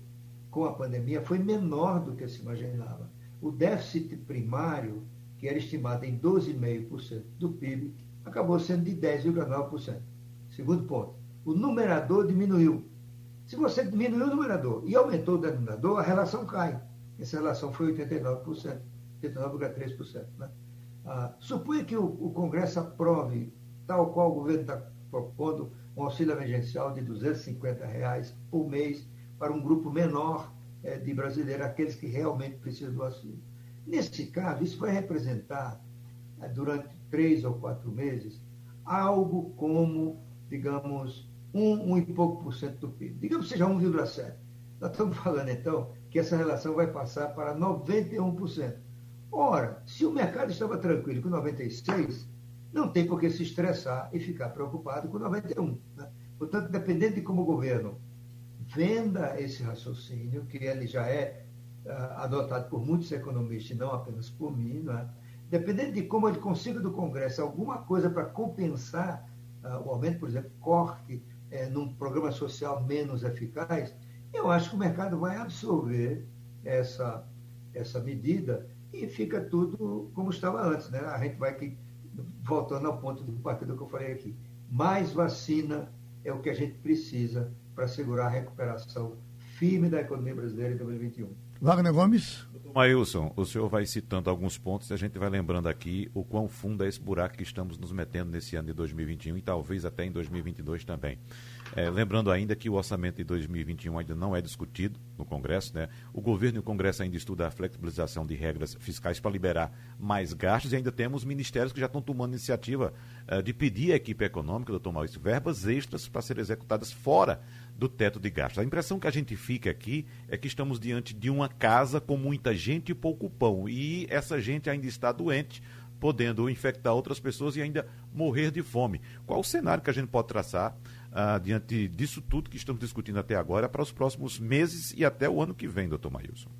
com a pandemia foi menor do que se imaginava. O déficit primário, que era estimado em 12,5% do PIB, acabou sendo de 10,9%. Segundo ponto, o numerador diminuiu. Se você diminuiu o numerador e aumentou o denominador, a relação cai. Essa relação foi 89%, 89,3%. Né? Ah, suponha que o, o Congresso aprove tal qual o governo está propondo um auxílio emergencial de 250 reais por mês para um grupo menor é, de brasileiros, aqueles que realmente precisam do auxílio. Nesse caso, isso vai representar, é, durante três ou quatro meses, algo como, digamos, um, um e pouco por cento do PIB. Digamos que seja 1,7. Nós estamos falando, então, que essa relação vai passar para 91%. Ora, se o mercado estava tranquilo com 96%, não tem por que se estressar e ficar preocupado com 91. Né? Portanto, dependendo de como o governo venda esse raciocínio, que ele já é uh, adotado por muitos economistas e não apenas por mim, é? dependendo de como ele consiga do Congresso alguma coisa para compensar uh, o aumento, por exemplo, corte uh, num programa social menos eficaz, eu acho que o mercado vai absorver essa, essa medida e fica tudo como estava antes. Né? A gente vai aqui, voltando ao ponto do partido que eu falei aqui, mais vacina é o que a gente precisa para segurar a recuperação firme da economia brasileira em 2021. Wagner Gomes. Maílson, o senhor vai citando alguns pontos e a gente vai lembrando aqui o quão fundo é esse buraco que estamos nos metendo nesse ano de 2021 e talvez até em 2022 também. É, lembrando ainda que o orçamento de 2021 ainda não é discutido no Congresso, né? O governo e o Congresso ainda estudam a flexibilização de regras fiscais para liberar mais gastos e ainda temos ministérios que já estão tomando iniciativa uh, de pedir à equipe econômica, doutor Maurício, verbas extras para serem executadas fora do teto de gastos. A impressão que a gente fica aqui é que estamos diante de uma casa com muita gente e pouco pão. E essa gente ainda está doente, podendo infectar outras pessoas e ainda morrer de fome. Qual o cenário que a gente pode traçar ah, diante disso tudo que estamos discutindo até agora para os próximos meses e até o ano que vem, doutor Maílson?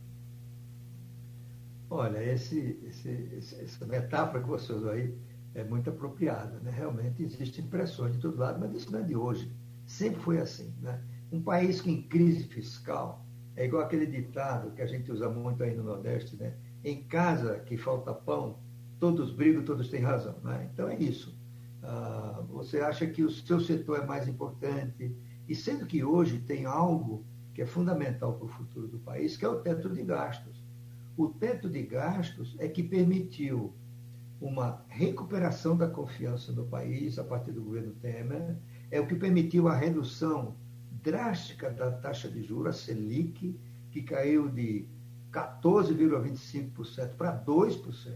Olha, esse, esse, essa metáfora que você usou aí é muito apropriada. Né? Realmente existem pressões de todo lado, mas isso não é de hoje. Sempre foi assim. Né? Um país que em crise fiscal é igual aquele ditado que a gente usa muito aí no Nordeste, né? Em casa que falta pão, todos brigam, todos têm razão. Né? Então é isso. Ah, você acha que o seu setor é mais importante, e sendo que hoje tem algo que é fundamental para o futuro do país, que é o teto de gastos. O teto de gastos é que permitiu uma recuperação da confiança no país a partir do governo Temer, é o que permitiu a redução drástica da taxa de juros, a Selic, que caiu de 14,25% para 2%.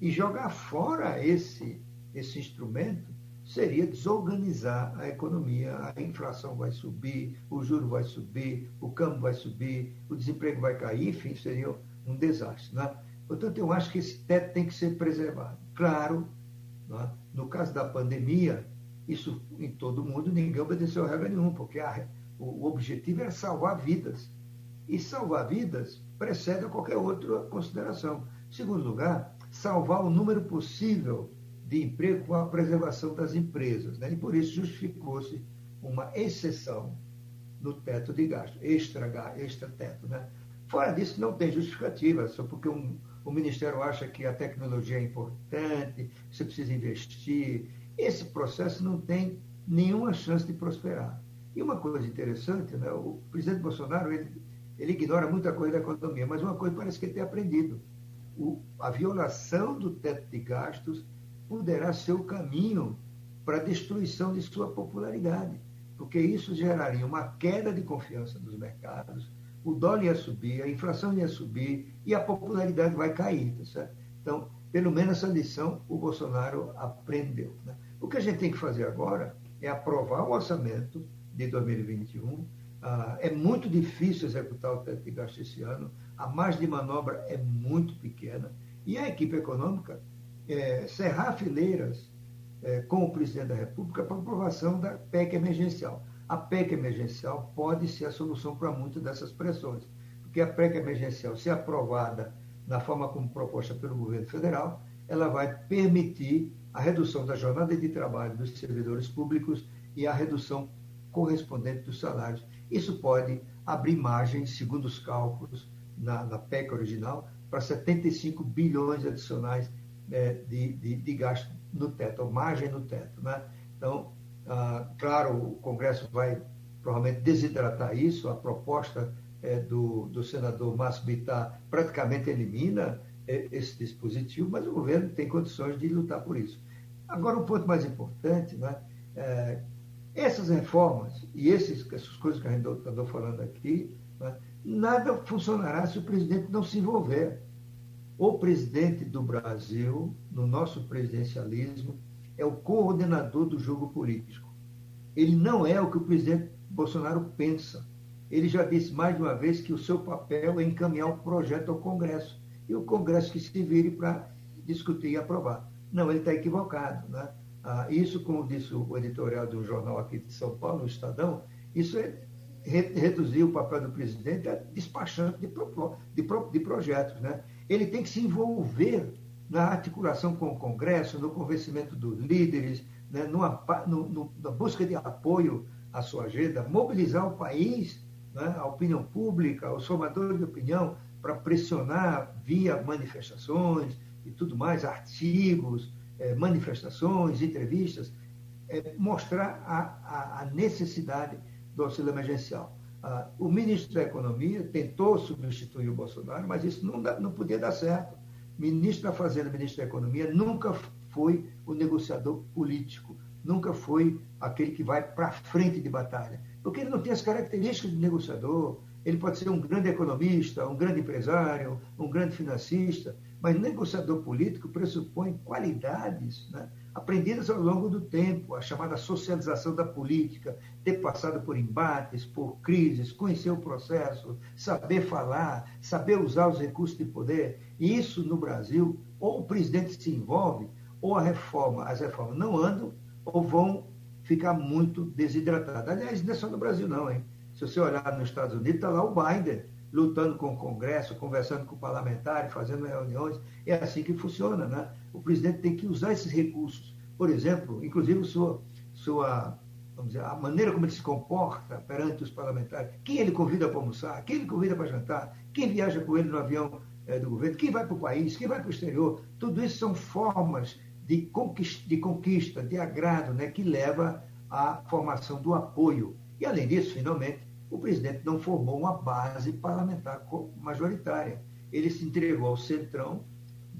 E jogar fora esse, esse instrumento seria desorganizar a economia. A inflação vai subir, o juro vai subir, o câmbio vai subir, o desemprego vai cair, enfim, seria um desastre. Né? Portanto, eu acho que esse teto tem que ser preservado. Claro, né? no caso da pandemia, isso em todo mundo, ninguém obedeceu a regra nenhuma, porque a, o, objetivo era salvar vidas. E salvar vidas precede a qualquer outra consideração. Em segundo lugar, salvar o número possível de emprego com a preservação das empresas. Né? E por isso justificou-se uma exceção no teto de gasto, extra, extra teto. Né? Fora disso, não tem justificativa, só porque um, o Ministério acha que a tecnologia é importante, você precisa investir. Esse processo não tem nenhuma chance de prosperar. E uma coisa interessante, né, o presidente Bolsonaro ele, ele ignora muita coisa da economia, mas uma coisa parece que ele tem aprendido. O, a violação do teto de gastos poderá ser o caminho para a destruição de sua popularidade, porque isso geraria uma queda de confiança dos mercados, o dólar ia subir, a inflação ia subir e a popularidade vai cair, tá certo? Então, pelo menos essa lição o Bolsonaro aprendeu. Né? O que a gente tem que fazer agora é aprovar o orçamento de 2021. Ah, é muito difícil executar o teto de gasto esse ano, a margem de manobra é muito pequena e a equipe econômica é, cerrar fileiras é, com o presidente da República para aprovação da PEC emergencial. A PEC emergencial pode ser a solução para muitas dessas pressões, porque a PEC emergencial, se aprovada na forma como proposta pelo governo federal, ela vai permitir a redução da jornada de trabalho dos servidores públicos e a redução correspondente dos salários. Isso pode abrir margem, segundo os cálculos na, na PEC original, para 75 bilhões adicionais é, de, de, de, gasto no teto, ou margem no teto. Né? Então, ah, claro, o Congresso vai provavelmente desidratar isso, a proposta é, do, do senador Márcio Bittar praticamente elimina é, esse dispositivo, mas o governo tem condições de lutar por isso. Agora, um ponto mais importante, né, é, essas reformas e esses, essas coisas que a gente está falando aqui, né, nada funcionará se o presidente não se envolver. O presidente do Brasil, no nosso presidencialismo, é o coordenador do jogo político. Ele não é o que o presidente Bolsonaro pensa. Ele já disse mais de uma vez que o seu papel é encaminhar o projeto ao Congresso. E o Congresso que se vire para discutir e aprovar. Não, ele está equivocado. Né? Ah, isso, como disse o editorial de um jornal aqui de São Paulo, o Estadão, isso é reduzir o papel do presidente a despachante de, pro, de, pro, de projetos. Né? Ele tem que se envolver na articulação com o Congresso, no convencimento dos líderes, né? Numa, no, no, na busca de apoio à sua agenda, mobilizar o país, né? a opinião pública, os formadores de opinião, para pressionar via manifestações e tudo mais, artigos, eh, manifestações, entrevistas, eh, mostrar a, a, a necessidade do auxílio emergencial. Ah, o ministro da Economia tentou substituir o Bolsonaro, mas isso não, dá, não podia dar certo. Ministro da Fazenda ministro da Economia nunca foi o negociador político, nunca foi aquele que vai para frente de batalha, porque ele não tem as características de negociador. Ele pode ser um grande economista, um grande empresário, um grande financista, mas negociador político pressupõe qualidades né, aprendidas ao longo do tempo, a chamada socialização da política, ter passado por embates, por crises, conhecer o processo, saber falar, saber usar os recursos de poder. E isso no Brasil, ou o presidente se envolve, ou a reforma, as reformas não andam, ou vão ficar muito desidratadas. Aliás, não é só no Brasil, não, hein? Se você olhar nos Estados Unidos, está lá o Biden lutando com o Congresso, conversando com o parlamentar, fazendo reuniões. É assim que funciona, né? O presidente tem que usar esses recursos. Por exemplo, inclusive sua, sua vamos dizer, a maneira como ele se comporta perante os parlamentares, quem ele convida para almoçar, quem ele convida para jantar, quem viaja com ele no avião é, do governo, quem vai para o país, quem vai para o exterior, tudo isso são formas de conquista, de, conquista, de agrado, né, que leva à formação do apoio. E, além disso, finalmente, o presidente não formou uma base parlamentar majoritária. Ele se entregou ao centrão,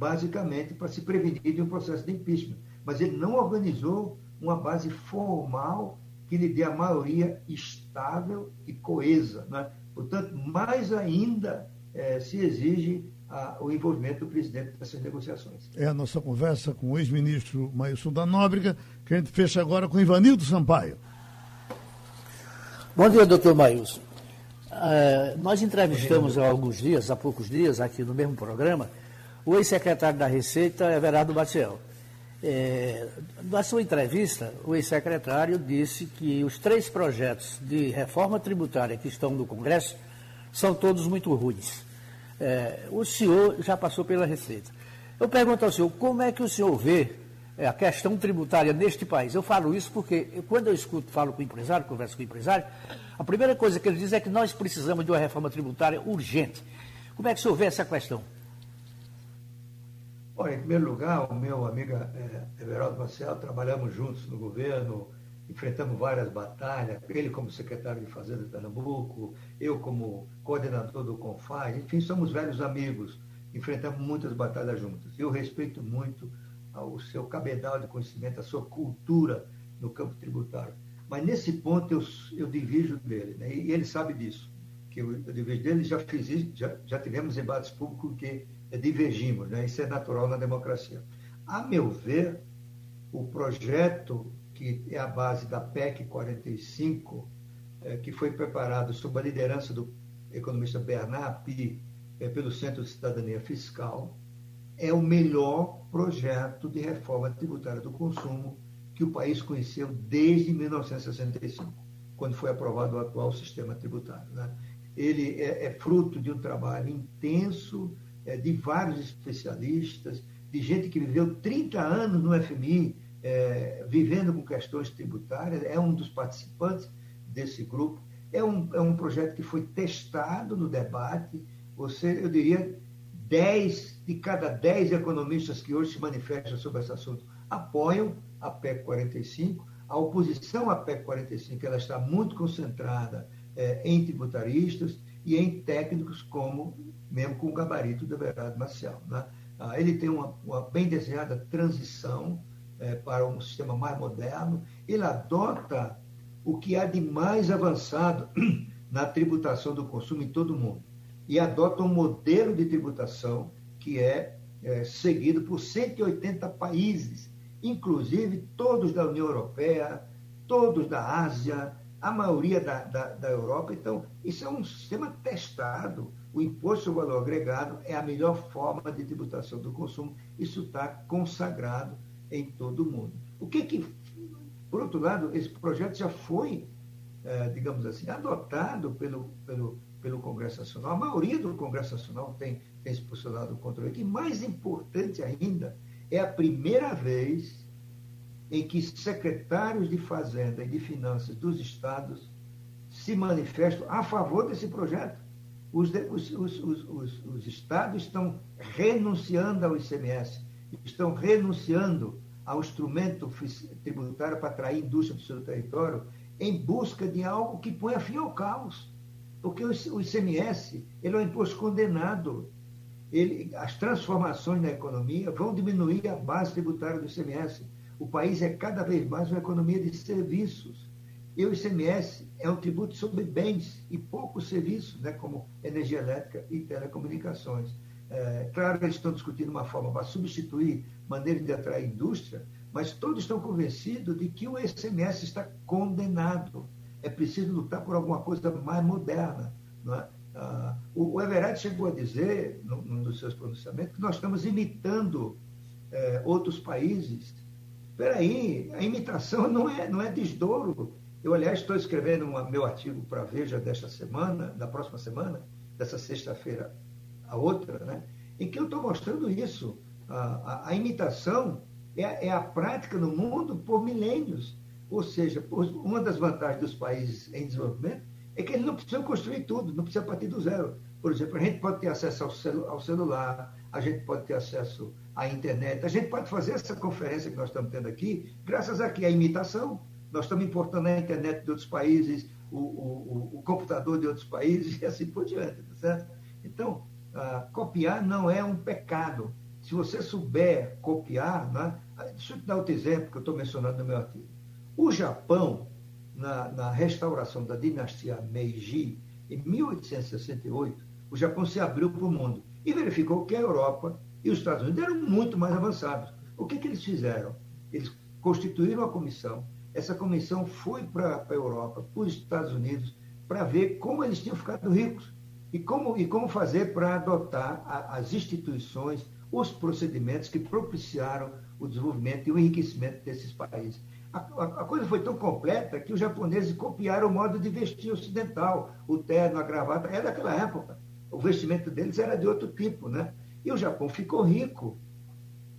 basicamente, para se prevenir de um processo de impeachment. Mas ele não organizou uma base formal que lhe dê a maioria estável e coesa. Né? Portanto, mais ainda eh, se exige a, o envolvimento do presidente nessas negociações. É a nossa conversa com o ex-ministro Maílson da Nóbrega, que a gente fecha agora com Ivanildo Sampaio. Bom dia, doutor Maílson. Uh, nós entrevistamos há alguns dias, há poucos dias, aqui no mesmo programa, o ex-secretário da Receita, Everardo Baciel. É, na sua entrevista, o ex-secretário disse que os três projetos de reforma tributária que estão no Congresso são todos muito ruins. É, o senhor já passou pela Receita. Eu pergunto ao senhor, como é que o senhor vê é, a questão tributária neste país. Eu falo isso porque quando eu escuto, falo com o empresário, converso com o empresário, a primeira coisa que ele diz é que nós precisamos de uma reforma tributária urgente. Como é que o senhor vê essa questão? Em primeiro lugar, o meu amigo é, Everaldo Marcel, trabalhamos juntos no governo, enfrentamos várias batalhas, ele como secretário de Fazenda de Pernambuco, eu como coordenador do CONFAI, enfim, somos velhos amigos, enfrentamos muitas batalhas juntos. Eu respeito muito ao seu cabedal de conhecimento, a sua cultura no campo tributário. Mas nesse ponto eu, eu dele, né? e ele sabe disso, que eu, eu divijo dele, já, fiz isso, já, já tivemos embates públicos que divergimos, né? isso é natural na democracia. A meu ver, o projeto que é a base da PEC 45, é, que foi preparado sob a liderança do economista Bernard Pi, é, pelo Centro de Cidadania Fiscal, é o melhor projeto de reforma tributária do consumo que o país conheceu desde 1965, quando foi aprovado o atual sistema tributário. Né? Ele é, é, fruto de um trabalho intenso é, de vários especialistas, de gente que viveu 30 anos no FMI, é, vivendo com questões tributárias, é um dos participantes desse grupo. É um, é um projeto que foi testado no debate, você, eu diria, 10 de cada 10 economistas que hoje se manifestam sobre esse assunto apoiam a PEC 45. A oposição à PEC 45 ela está muito concentrada é, em tributaristas e em técnicos como, mesmo com o gabarito do Everardo Marcial. Né? Ah, ele tem uma, uma, bem desenhada transição é, para um sistema mais moderno. Ele adota o que há de mais avançado na tributação do consumo em todo o mundo e adota um modelo de tributação que é, é seguido por 180 países, inclusive todos da União Europeia, todos da Ásia, a maioria da, da, da, Europa. Então, isso é um sistema testado. O imposto sobre valor agregado é a melhor forma de tributação do consumo. Isso está consagrado em todo o mundo. O que que, por outro lado, esse projeto já foi é, digamos assim, adotado pelo, pelo, pelo Congresso Nacional. A maioria do Congresso Nacional tem, tem se posicionado contra ele. E mais importante ainda, é a primeira vez em que secretários de Fazenda e de Finanças dos estados se manifestam a favor desse projeto. Os, os, os, os, estados estão renunciando ao ICMS, estão renunciando ao instrumento tributário para atrair indústria para o seu território, em busca de algo que ponha fim ao caos. Porque o ICMS ele é um imposto condenado. Ele, as transformações na economia vão diminuir a base tributária do ICMS. O país é cada vez mais uma economia de serviços. E o ICMS é um tributo sobre bens e poucos serviços, né, como energia elétrica e telecomunicações. É, claro que eles estão discutindo uma forma para substituir maneira de atrair indústria, mas todos estão convencidos de que o ICMS está condenado. É preciso lutar por alguma coisa mais moderna. Não é? Ah, o, o Everett chegou a dizer, num, num, dos seus pronunciamentos, que nós estamos imitando é, outros países. Espera aí, a imitação não é, não é desdouro. Eu, aliás, estou escrevendo meu artigo para Veja desta semana, da próxima semana, dessa sexta-feira a outra, né, em que eu estou mostrando isso. A, a, a imitação é, é, a prática no mundo por milênios. Ou seja, por, uma das vantagens dos países em desenvolvimento é que eles não precisam construir tudo, não precisa partir do zero. Por exemplo, a gente pode ter acesso ao, celu ao celular, a gente pode ter acesso à internet, a gente pode fazer essa conferência que nós estamos tendo aqui, graças a a imitação. Nós estamos importando a internet de outros países, o, o, o computador de outros países e assim por diante, tá certo? Então, ah, copiar não é um pecado. Se você souber copiar, né? deixa eu te dar outro exemplo que eu estou mencionando no meu artigo. O Japão, na, na restauração da dinastia Meiji, em 1868, o Japão se abriu para o mundo e verificou que a Europa e os Estados Unidos eram muito mais avançados. O que, que eles fizeram? Eles constituíram a comissão. Essa comissão foi para a Europa, para os Estados Unidos, para ver como eles tinham ficado ricos e como, e como fazer para adotar a, as instituições, os procedimentos que propiciaram o desenvolvimento e o enriquecimento desses países. A, a, a, coisa foi tão completa que os japoneses copiaram o modo de vestir ocidental. O terno, a gravata, é daquela época. O vestimento deles era de outro tipo, né? E o Japão ficou rico.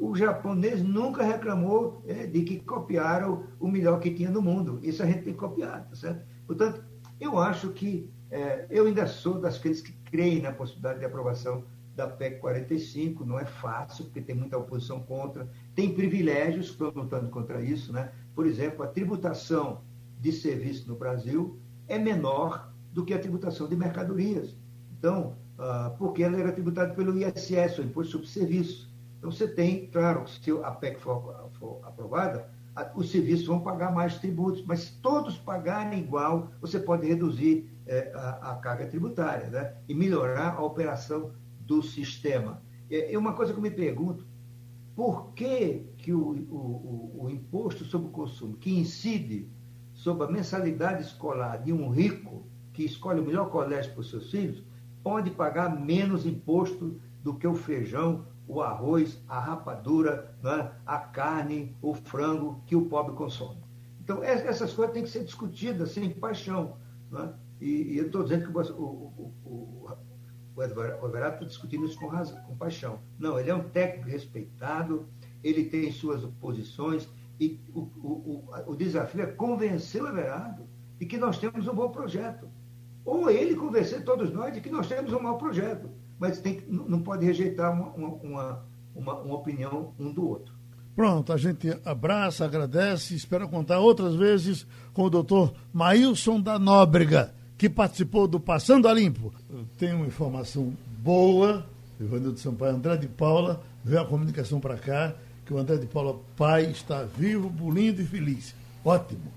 O japonês nunca reclamou é, de que copiaram o melhor que tinha no mundo. Isso a gente tem copiar, tá certo? Portanto, eu acho que é, eu ainda sou daqueles que creem na possibilidade de aprovação da PEC 45, não é fácil, porque tem muita oposição contra, tem privilégios estão lutando contra isso, né? Por exemplo, a tributação de serviço no Brasil é menor do que a tributação de mercadorias. Então, ah, porque ela era tributada pelo ISS, o Imposto sobre Serviço. Então, você tem, claro, se a PEC for, for aprovada, os serviços vão pagar mais tributos, mas se todos pagarem igual, você pode reduzir é, a, a, carga tributária né? e melhorar a operação do sistema. É uma coisa que eu me pergunto, por que, que o, o, o, o imposto sobre o consumo, que incide sobre a mensalidade escolar de um rico que escolhe o melhor colégio para os seus filhos, pode pagar menos imposto do que o feijão, o arroz, a rapadura, né, a carne, o frango que o pobre consome. Então, essas coisas têm que ser discutidas sem paixão. Né? E, e, eu estou dizendo que o, o, o, o está discutindo isso com, razão, com paixão. Não, ele é um técnico respeitado, ele tem suas posições, e o, o, o, desafio é convencer o Everardo de que nós temos um bom projeto. Ou ele convencer todos nós de que nós temos um mau projeto. Mas tem, não pode rejeitar uma, uma, uma, uma opinião um do outro. Pronto, a gente abraça, agradece, espera contar outras vezes com o doutor Maílson da Nóbrega que participou do Passando a Limpo. Eu tenho uma informação boa, Ivanildo Sampaio, André de Paula, veio a comunicação para cá, que o André de Paula, pai, está vivo, bonito e feliz. Ótimo.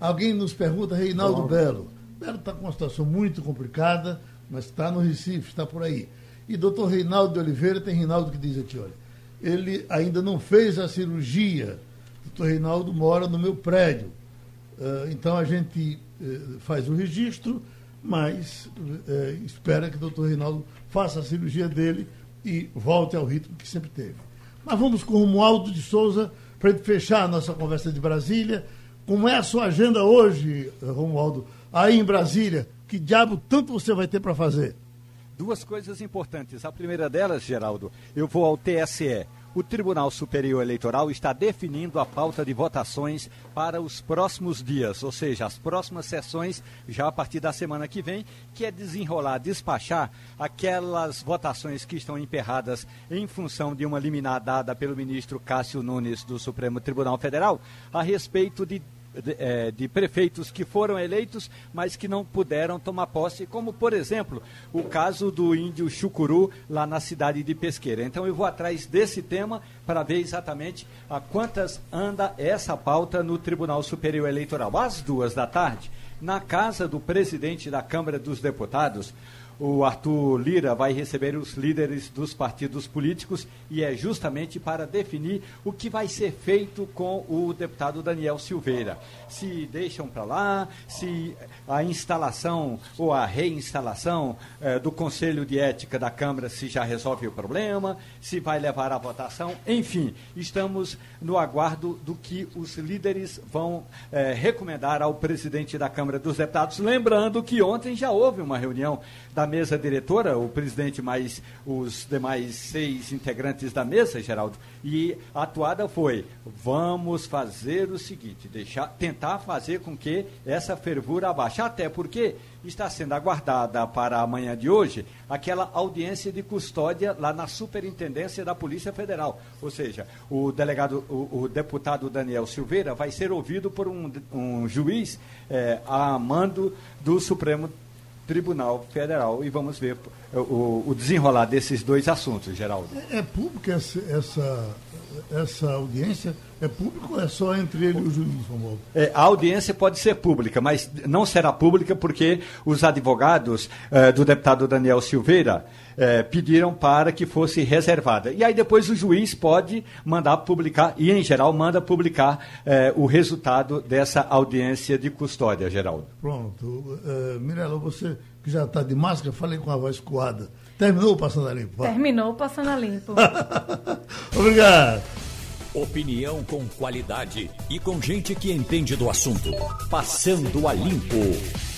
Alguém nos pergunta, Reinaldo Belo. Belo está com uma situação muito complicada, mas está no Recife, está por aí. E doutor Reinaldo de Oliveira, tem Reinaldo que diz aqui, olha, ele ainda não fez a cirurgia. Doutor Reinaldo mora no meu prédio. Uh, então a gente uh, faz o registro, mas uh, espera que o doutor Reinaldo faça a cirurgia dele e volte ao ritmo que sempre teve. Mas vamos com o Romualdo de Souza para fechar a nossa conversa de Brasília. Como é a sua agenda hoje, Romualdo, aí em Brasília, que diabo tanto você vai ter para fazer? Duas coisas importantes. A primeira delas, Geraldo, eu vou ao TSE. O Tribunal Superior Eleitoral está definindo a pauta de votações para os próximos dias, ou seja, as próximas sessões, já a partir da semana que vem, que é desenrolar, despachar aquelas votações que estão emperradas em função de uma liminar dada pelo ministro Cássio Nunes do Supremo Tribunal Federal a respeito de de, é, de, prefeitos que foram eleitos, mas que não puderam tomar posse, como, por exemplo, o caso do índio Chucuru, lá na cidade de Pesqueira. Então, eu vou atrás desse tema para ver exatamente a quantas anda essa pauta no Tribunal Superior Eleitoral. Às duas da tarde, na casa do presidente da Câmara dos Deputados, o Arthur Lira vai receber os líderes dos partidos políticos e é justamente para definir o que vai ser feito com o deputado Daniel Silveira. Se deixam para lá, se a instalação ou a reinstalação eh, do Conselho de Ética da Câmara se já resolve o problema, se vai levar à votação, enfim, estamos no aguardo do que os líderes vão eh, recomendar ao presidente da Câmara dos Deputados. Lembrando que ontem já houve uma reunião da mesa diretora, o presidente mais os demais seis integrantes da mesa, Geraldo, e a atuada foi: vamos fazer o seguinte, deixar, tentar fazer com que essa fervura abaixe, até porque está sendo aguardada para amanhã de hoje aquela audiência de custódia lá na Superintendência da Polícia Federal. Ou seja, o delegado, o, o deputado Daniel Silveira vai ser ouvido por um, um juiz é, a mando do Supremo Tribunal Federal e vamos ver o, o desenrolar desses dois assuntos, Geraldo. É, é pública essa, essa, essa audiência? É público ou é só entre ele e o juiz, Romualdo? É, a audiência pode ser pública, mas não será pública porque os advogados eh, do deputado Daniel Silveira eh, pediram para que fosse reservada. E aí depois o juiz pode mandar publicar, e em geral manda publicar eh, o resultado dessa audiência de custódia, Geraldo. Pronto. Uh, Mirela, você que já está de máscara, falei com a voz coada. Terminou o Passando a Limpo? Terminou o Passando a Limpo. Obrigado. Opinião com qualidade e com gente que entende do assunto. Passando a Limpo.